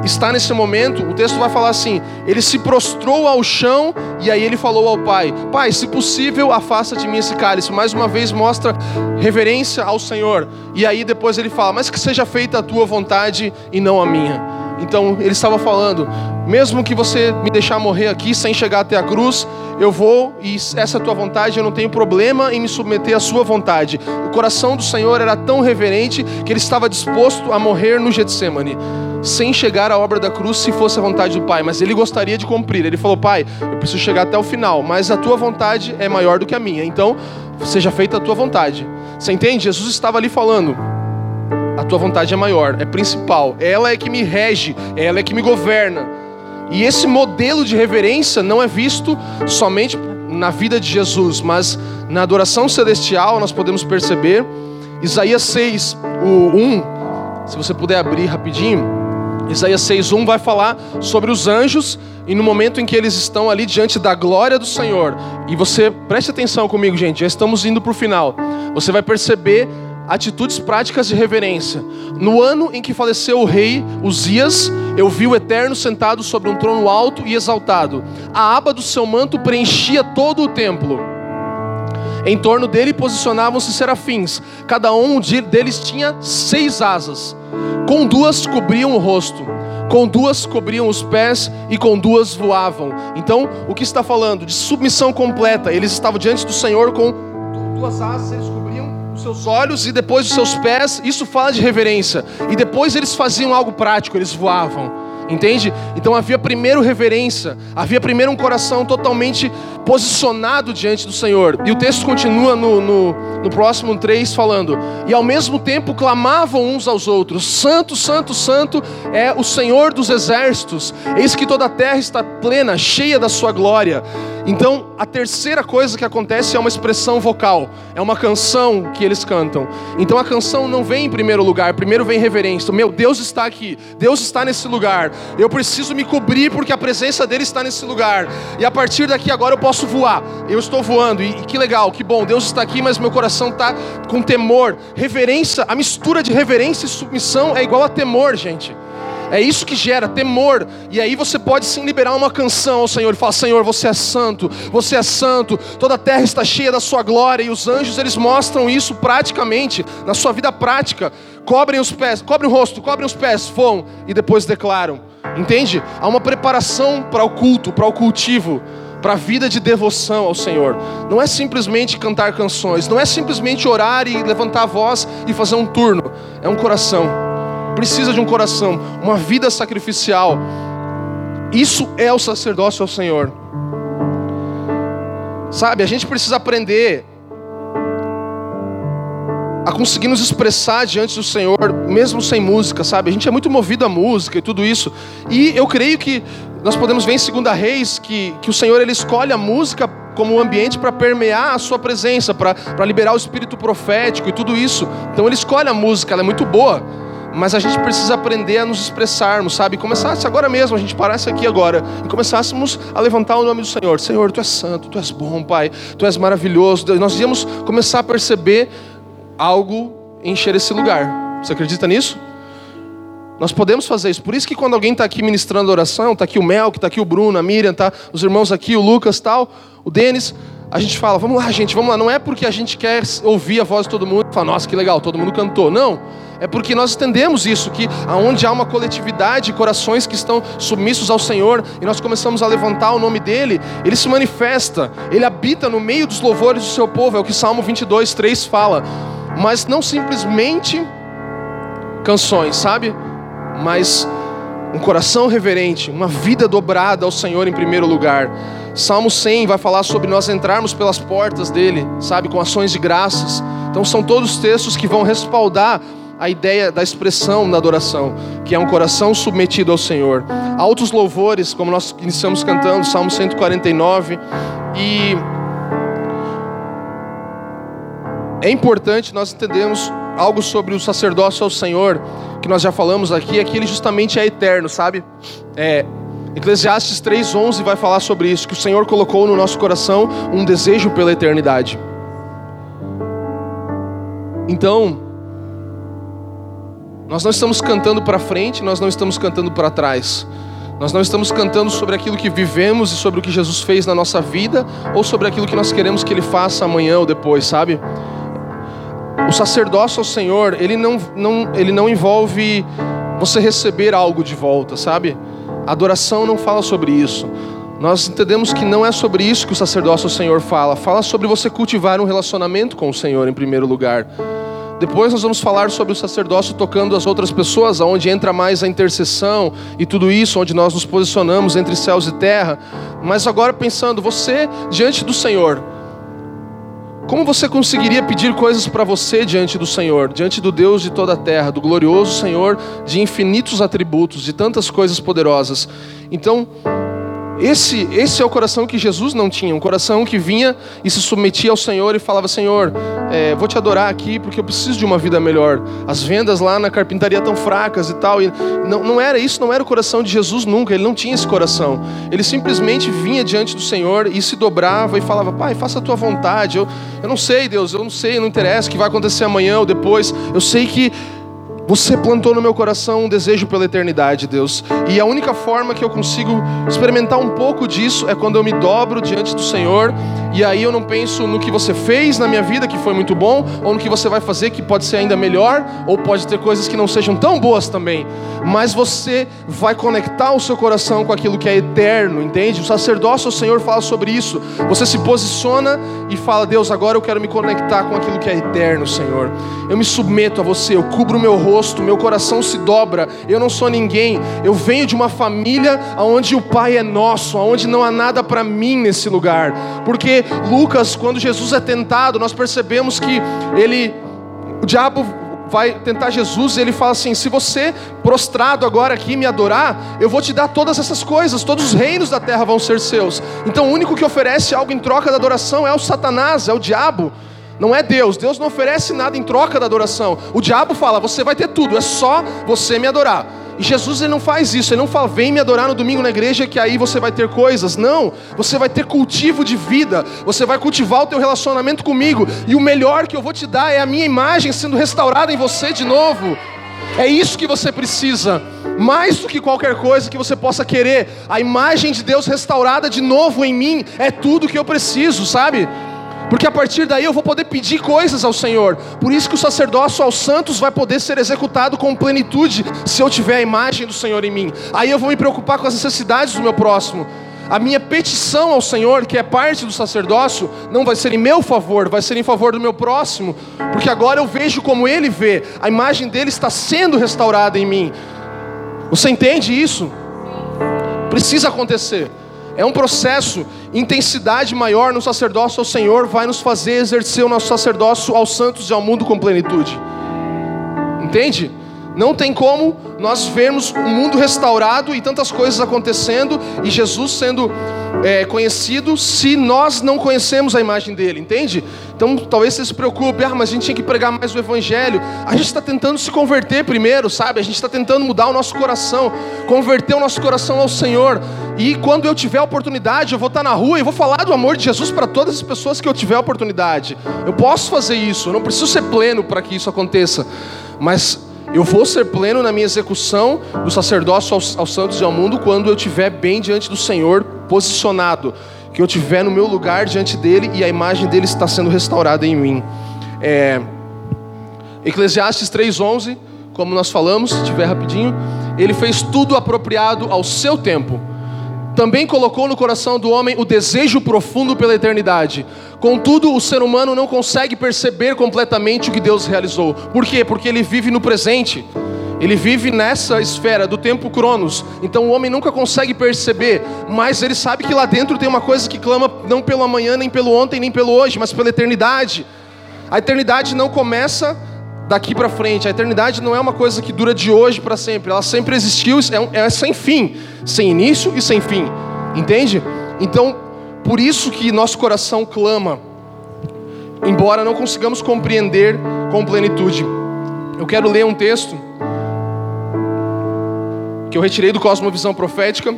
está nesse momento, o texto vai falar assim: ele se prostrou ao chão e aí ele falou ao pai: Pai, se possível, afasta de mim esse cálice. Mais uma vez mostra reverência ao Senhor. E aí depois ele fala: Mas que seja feita a tua vontade e não a minha. Então ele estava falando: mesmo que você me deixar morrer aqui sem chegar até a cruz, eu vou e essa é a tua vontade, eu não tenho problema em me submeter à sua vontade. O coração do Senhor era tão reverente que ele estava disposto a morrer no Getsemane, sem chegar à obra da cruz se fosse a vontade do Pai, mas ele gostaria de cumprir. Ele falou: Pai, eu preciso chegar até o final, mas a tua vontade é maior do que a minha, então seja feita a tua vontade. Você entende? Jesus estava ali falando a tua vontade é maior, é principal. Ela é que me rege, ela é que me governa. E esse modelo de reverência não é visto somente na vida de Jesus, mas na adoração celestial nós podemos perceber. Isaías 6, o 1, se você puder abrir rapidinho. Isaías 6:1 vai falar sobre os anjos e no momento em que eles estão ali diante da glória do Senhor. E você preste atenção comigo, gente, já estamos indo para o final. Você vai perceber atitudes práticas de reverência. No ano em que faleceu o rei Uzias, eu vi o Eterno sentado sobre um trono alto e exaltado. A aba do seu manto preenchia todo o templo. Em torno dele posicionavam-se serafins. Cada um deles tinha seis asas. Com duas cobriam o rosto, com duas cobriam os pés e com duas voavam. Então, o que está falando? De submissão completa. Eles estavam diante do Senhor com duas asas, eles cobriam os seus olhos e depois os seus pés. Isso fala de reverência. E depois eles faziam algo prático, eles voavam. Entende? Então havia primeiro reverência, havia primeiro um coração totalmente posicionado diante do Senhor. E o texto continua no, no, no, próximo 3 falando: E ao mesmo tempo clamavam uns aos outros: Santo, Santo, Santo é o Senhor dos exércitos, eis que toda a terra está plena, cheia da sua glória. Então, a terceira coisa que acontece é uma expressão vocal, é uma canção que eles cantam. Então, a canção não vem em primeiro lugar, primeiro vem reverência. Meu Deus está aqui, Deus está nesse lugar. Eu preciso me cobrir porque a presença dele está nesse lugar. E a partir daqui agora eu posso voar. Eu estou voando e, e que legal, que bom. Deus está aqui, mas meu coração está com temor. Reverência, a mistura de reverência e submissão é igual a temor, gente. É isso que gera temor. E aí você pode sim liberar uma canção ao Senhor e falar: Senhor, você é santo, você é santo, toda a terra está cheia da sua glória. E os anjos eles mostram isso praticamente, na sua vida prática. Cobrem os pés, cobrem o rosto, cobrem os pés, vão e depois declaram. Entende? Há uma preparação para o culto, para o cultivo para a vida de devoção ao Senhor. Não é simplesmente cantar canções, não é simplesmente orar e levantar a voz e fazer um turno. É um coração precisa de um coração, uma vida sacrificial. Isso é o sacerdócio ao Senhor. Sabe, a gente precisa aprender a conseguir nos expressar diante do Senhor, mesmo sem música, sabe? A gente é muito movido à música e tudo isso. E eu creio que nós podemos ver em 2 Reis que, que o Senhor ele escolhe a música como um ambiente para permear a sua presença, para liberar o espírito profético e tudo isso. Então ele escolhe a música, ela é muito boa mas a gente precisa aprender a nos expressarmos, sabe? Começasse agora mesmo, a gente parasse aqui agora e começássemos a levantar o nome do Senhor. Senhor, tu és santo, tu és bom, Pai, tu és maravilhoso. Nós íamos começar a perceber algo encher esse lugar. Você acredita nisso? Nós podemos fazer isso. Por isso que quando alguém está aqui ministrando oração, está aqui o Mel, está aqui o Bruno, a Miriam, tá os irmãos aqui, o Lucas, tal, o Denis, a gente fala, vamos lá, gente, vamos lá. Não é porque a gente quer ouvir a voz de todo mundo e falar, nossa, que legal, todo mundo cantou. Não é porque nós entendemos isso, que aonde há uma coletividade, corações que estão submissos ao Senhor, e nós começamos a levantar o nome dEle, Ele se manifesta, Ele habita no meio dos louvores do seu povo, é o que Salmo 22, 3 fala. Mas não simplesmente canções, sabe? Mas um coração reverente, uma vida dobrada ao Senhor em primeiro lugar. Salmo 100 vai falar sobre nós entrarmos pelas portas dele, sabe, com ações de graças. Então são todos textos que vão respaldar a ideia da expressão na adoração, que é um coração submetido ao Senhor. Altos louvores, como nós iniciamos cantando, Salmo 149, e é importante nós entendermos algo sobre o sacerdócio ao Senhor, que nós já falamos aqui, é que ele justamente é eterno, sabe? É, Eclesiastes 3:11 vai falar sobre isso, que o Senhor colocou no nosso coração um desejo pela eternidade. Então, nós não estamos cantando para frente, nós não estamos cantando para trás. Nós não estamos cantando sobre aquilo que vivemos e sobre o que Jesus fez na nossa vida, ou sobre aquilo que nós queremos que Ele faça amanhã ou depois, sabe? O sacerdócio ao Senhor, ele não, não, ele não envolve você receber algo de volta, sabe? A adoração não fala sobre isso. Nós entendemos que não é sobre isso que o sacerdócio ao Senhor fala. Fala sobre você cultivar um relacionamento com o Senhor em primeiro lugar. Depois nós vamos falar sobre o sacerdócio tocando as outras pessoas, onde entra mais a intercessão e tudo isso, onde nós nos posicionamos entre céus e terra. Mas agora pensando, você diante do Senhor, como você conseguiria pedir coisas para você diante do Senhor, diante do Deus de toda a terra, do glorioso Senhor de infinitos atributos, de tantas coisas poderosas? Então, esse, esse é o coração que Jesus não tinha, um coração que vinha e se submetia ao Senhor e falava: Senhor, é, vou te adorar aqui porque eu preciso de uma vida melhor. As vendas lá na carpintaria tão fracas e tal. E não, não era isso, não era o coração de Jesus nunca, ele não tinha esse coração. Ele simplesmente vinha diante do Senhor e se dobrava e falava: Pai, faça a tua vontade. Eu, eu não sei, Deus, eu não sei, não interessa o que vai acontecer amanhã ou depois. Eu sei que você plantou no meu coração um desejo pela eternidade, Deus. E a única forma que eu consigo experimentar um pouco disso é quando eu me dobro diante do Senhor e aí eu não penso no que você fez na minha vida, que foi muito bom, ou no que você vai fazer, que pode ser ainda melhor, ou pode ter coisas que não sejam tão boas também. Mas você vai conectar o seu coração com aquilo que é eterno, entende? O sacerdócio, o Senhor fala sobre isso. Você se posiciona e fala: Deus, agora eu quero me conectar com aquilo que é eterno, Senhor. Eu me submeto a você, eu cubro o meu rosto, meu coração se dobra, eu não sou ninguém, eu venho de uma família onde o Pai é nosso, onde não há nada para mim nesse lugar, porque Lucas, quando Jesus é tentado, nós percebemos que ele, o diabo vai tentar Jesus e ele fala assim: se você prostrado agora aqui me adorar, eu vou te dar todas essas coisas, todos os reinos da terra vão ser seus. Então o único que oferece algo em troca da adoração é o Satanás, é o diabo. Não é Deus, Deus não oferece nada em troca da adoração. O diabo fala: você vai ter tudo, é só você me adorar. E Jesus ele não faz isso, ele não fala, vem me adorar no domingo na igreja que aí você vai ter coisas. Não, você vai ter cultivo de vida, você vai cultivar o teu relacionamento comigo, e o melhor que eu vou te dar é a minha imagem sendo restaurada em você de novo. É isso que você precisa, mais do que qualquer coisa que você possa querer. A imagem de Deus restaurada de novo em mim é tudo que eu preciso, sabe? Porque a partir daí eu vou poder pedir coisas ao Senhor. Por isso que o sacerdócio aos santos vai poder ser executado com plenitude se eu tiver a imagem do Senhor em mim. Aí eu vou me preocupar com as necessidades do meu próximo. A minha petição ao Senhor, que é parte do sacerdócio, não vai ser em meu favor, vai ser em favor do meu próximo, porque agora eu vejo como ele vê, a imagem dele está sendo restaurada em mim. Você entende isso? Precisa acontecer. É um processo, intensidade maior no sacerdócio ao Senhor vai nos fazer exercer o nosso sacerdócio aos santos e ao mundo com plenitude. Entende? Não tem como nós vermos o mundo restaurado e tantas coisas acontecendo e Jesus sendo é, conhecido se nós não conhecemos a imagem dele, entende? Então talvez você se preocupe, ah, mas a gente tinha que pregar mais o Evangelho. A gente está tentando se converter primeiro, sabe? A gente está tentando mudar o nosso coração, converter o nosso coração ao Senhor. E quando eu tiver a oportunidade, eu vou estar na rua e vou falar do amor de Jesus para todas as pessoas que eu tiver a oportunidade. Eu posso fazer isso, eu não preciso ser pleno para que isso aconteça. Mas eu vou ser pleno na minha execução do sacerdócio aos, aos santos e ao mundo quando eu estiver bem diante do Senhor, posicionado, que eu estiver no meu lugar diante dele e a imagem dele está sendo restaurada em mim. É, Eclesiastes 3,11, como nós falamos, se tiver rapidinho, ele fez tudo apropriado ao seu tempo também colocou no coração do homem o desejo profundo pela eternidade. Contudo, o ser humano não consegue perceber completamente o que Deus realizou. Por quê? Porque ele vive no presente. Ele vive nessa esfera do tempo Cronos. Então o homem nunca consegue perceber, mas ele sabe que lá dentro tem uma coisa que clama não pelo amanhã, nem pelo ontem, nem pelo hoje, mas pela eternidade. A eternidade não começa daqui para frente. A eternidade não é uma coisa que dura de hoje para sempre. Ela sempre existiu, é, é sem fim, sem início e sem fim. Entende? Então, por isso que nosso coração clama, embora não consigamos compreender com plenitude. Eu quero ler um texto que eu retirei do Cosmovisão Profética.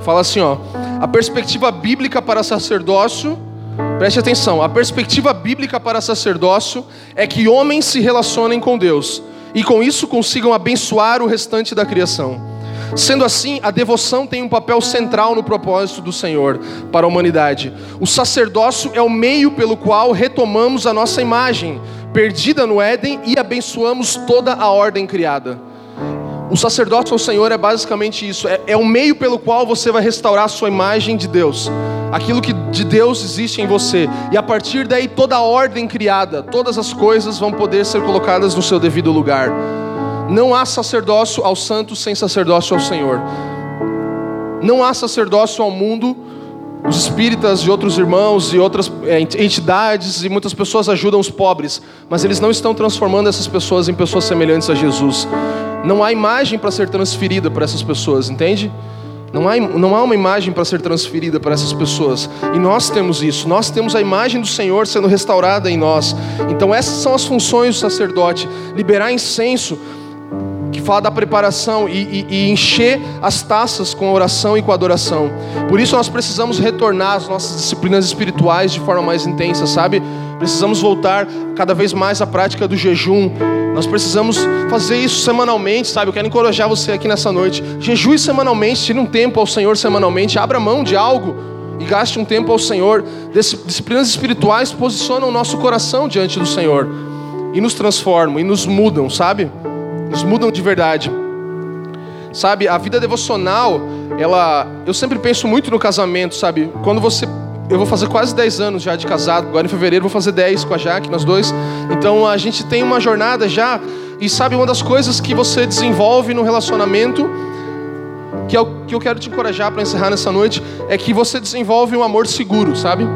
Fala assim, ó: a perspectiva bíblica para sacerdócio Preste atenção, a perspectiva bíblica para sacerdócio é que homens se relacionem com Deus e com isso consigam abençoar o restante da criação. Sendo assim, a devoção tem um papel central no propósito do Senhor para a humanidade. O sacerdócio é o meio pelo qual retomamos a nossa imagem, perdida no Éden, e abençoamos toda a ordem criada. O sacerdócio ao Senhor é basicamente isso: é, é o meio pelo qual você vai restaurar a sua imagem de Deus, aquilo que de Deus existe em você, e a partir daí toda a ordem criada, todas as coisas vão poder ser colocadas no seu devido lugar. Não há sacerdócio aos santos sem sacerdócio ao Senhor. Não há sacerdócio ao mundo os espíritas e outros irmãos e outras é, entidades e muitas pessoas ajudam os pobres, mas eles não estão transformando essas pessoas em pessoas semelhantes a Jesus. Não há imagem para ser transferida para essas pessoas, entende? Não há, não há uma imagem para ser transferida para essas pessoas. E nós temos isso. Nós temos a imagem do Senhor sendo restaurada em nós. Então, essas são as funções do sacerdote: liberar incenso, que fala da preparação, e, e, e encher as taças com a oração e com a adoração. Por isso, nós precisamos retornar às nossas disciplinas espirituais de forma mais intensa, sabe? Precisamos voltar cada vez mais à prática do jejum. Nós precisamos fazer isso semanalmente, sabe? Eu quero encorajar você aqui nessa noite. Jejue semanalmente, tire um tempo ao Senhor semanalmente, abra mão de algo e gaste um tempo ao Senhor. Disciplinas espirituais posicionam o nosso coração diante do Senhor e nos transformam e nos mudam, sabe? Nos mudam de verdade. Sabe, a vida devocional, ela, eu sempre penso muito no casamento, sabe? Quando você eu vou fazer quase 10 anos já de casado, agora em fevereiro vou fazer 10 com a Jaque, nós dois. Então a gente tem uma jornada já, e sabe, uma das coisas que você desenvolve no relacionamento, que é o que eu quero te encorajar para encerrar nessa noite, é que você desenvolve um amor seguro, sabe?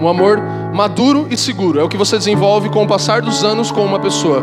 Um amor maduro e seguro. É o que você desenvolve com o passar dos anos com uma pessoa.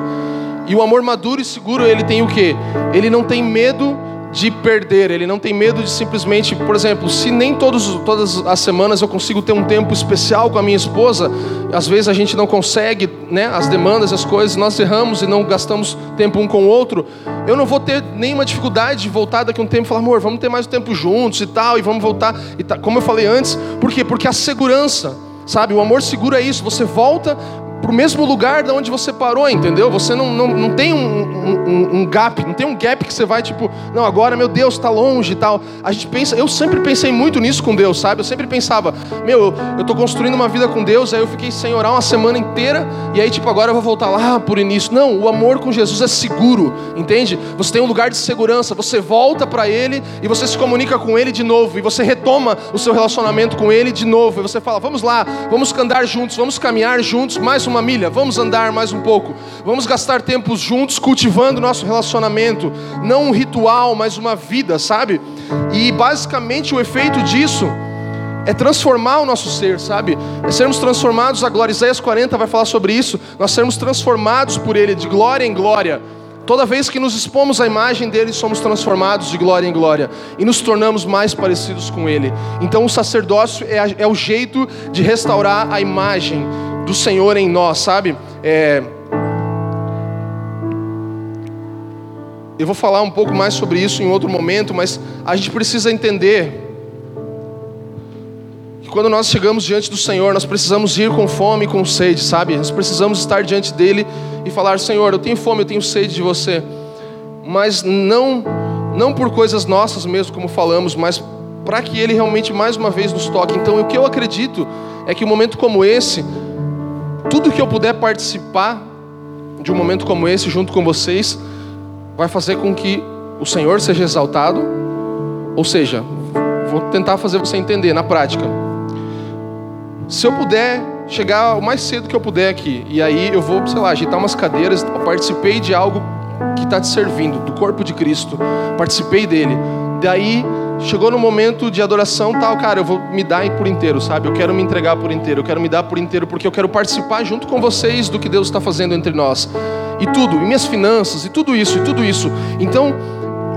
E o amor maduro e seguro, ele tem o quê? Ele não tem medo de perder, ele não tem medo de simplesmente, por exemplo, se nem todos, todas as semanas eu consigo ter um tempo especial com a minha esposa, às vezes a gente não consegue, né, as demandas, as coisas, nós erramos e não gastamos tempo um com o outro, eu não vou ter nenhuma dificuldade de voltar daqui um tempo e falar, amor, vamos ter mais tempo juntos e tal, e vamos voltar, e tal. como eu falei antes, por quê? Porque a segurança, sabe, o amor seguro é isso, você volta para o mesmo lugar de onde você parou, entendeu? Você não, não, não tem um, um, um, gap, não tem um gap que você vai tipo, não, agora meu Deus está longe e tal. A gente pensa, eu sempre pensei muito nisso com Deus, sabe? Eu sempre pensava, meu, eu estou construindo uma vida com Deus, aí eu fiquei sem orar uma semana inteira e aí tipo agora eu vou voltar lá por início. Não, o amor com Jesus é seguro, entende? Você tem um lugar de segurança, você volta para Ele e você se comunica com Ele de novo e você retoma o seu relacionamento com Ele de novo e você fala, vamos lá, vamos andar juntos, vamos caminhar juntos mais uma milha, vamos andar mais um pouco, vamos gastar tempos juntos cultivando nosso relacionamento, não um ritual, mas uma vida, sabe? E basicamente o efeito disso é transformar o nosso ser, sabe? É sermos transformados a glória. Isaías 40 vai falar sobre isso. Nós sermos transformados por Ele de glória em glória. Toda vez que nos expomos à imagem dele, somos transformados de glória em glória e nos tornamos mais parecidos com ele. Então, o sacerdócio é, é o jeito de restaurar a imagem do Senhor em nós, sabe? É... Eu vou falar um pouco mais sobre isso em outro momento, mas a gente precisa entender que quando nós chegamos diante do Senhor, nós precisamos ir com fome e com sede, sabe? Nós precisamos estar diante dele e falar: Senhor, eu tenho fome, eu tenho sede de você, mas não, não por coisas nossas mesmo, como falamos, mas para que ele realmente mais uma vez nos toque. Então, o que eu acredito é que um momento como esse tudo que eu puder participar de um momento como esse junto com vocês vai fazer com que o Senhor seja exaltado. Ou seja, vou tentar fazer você entender na prática. Se eu puder chegar o mais cedo que eu puder aqui, e aí eu vou, sei lá, agitar umas cadeiras, eu participei de algo que está te servindo, do corpo de Cristo, participei dele. Daí chegou no momento de adoração, tal, cara, eu vou me dar por inteiro, sabe? Eu quero me entregar por inteiro, eu quero me dar por inteiro, porque eu quero participar junto com vocês do que Deus está fazendo entre nós. E tudo, e minhas finanças, e tudo isso, e tudo isso. Então,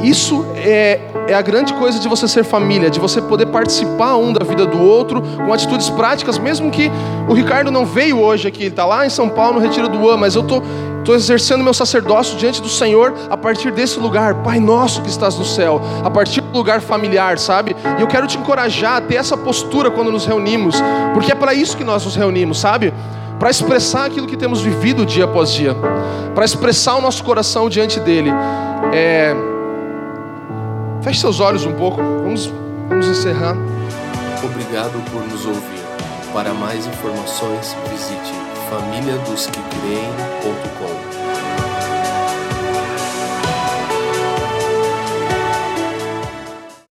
isso é, é a grande coisa de você ser família, de você poder participar um da vida do outro com atitudes práticas, mesmo que o Ricardo não veio hoje aqui, ele está lá em São Paulo no Retiro do UAM, mas eu tô, estou exercendo meu sacerdócio diante do Senhor a partir desse lugar, Pai nosso que estás no céu, a partir do lugar familiar, sabe? E eu quero te encorajar a ter essa postura quando nos reunimos, porque é para isso que nós nos reunimos, sabe? Para expressar aquilo que temos vivido dia após dia, para expressar o nosso coração diante dele. É Feche seus olhos um pouco. Vamos, vamos encerrar. Obrigado por nos ouvir. Para mais informações, visite famíliadosquecreem.com.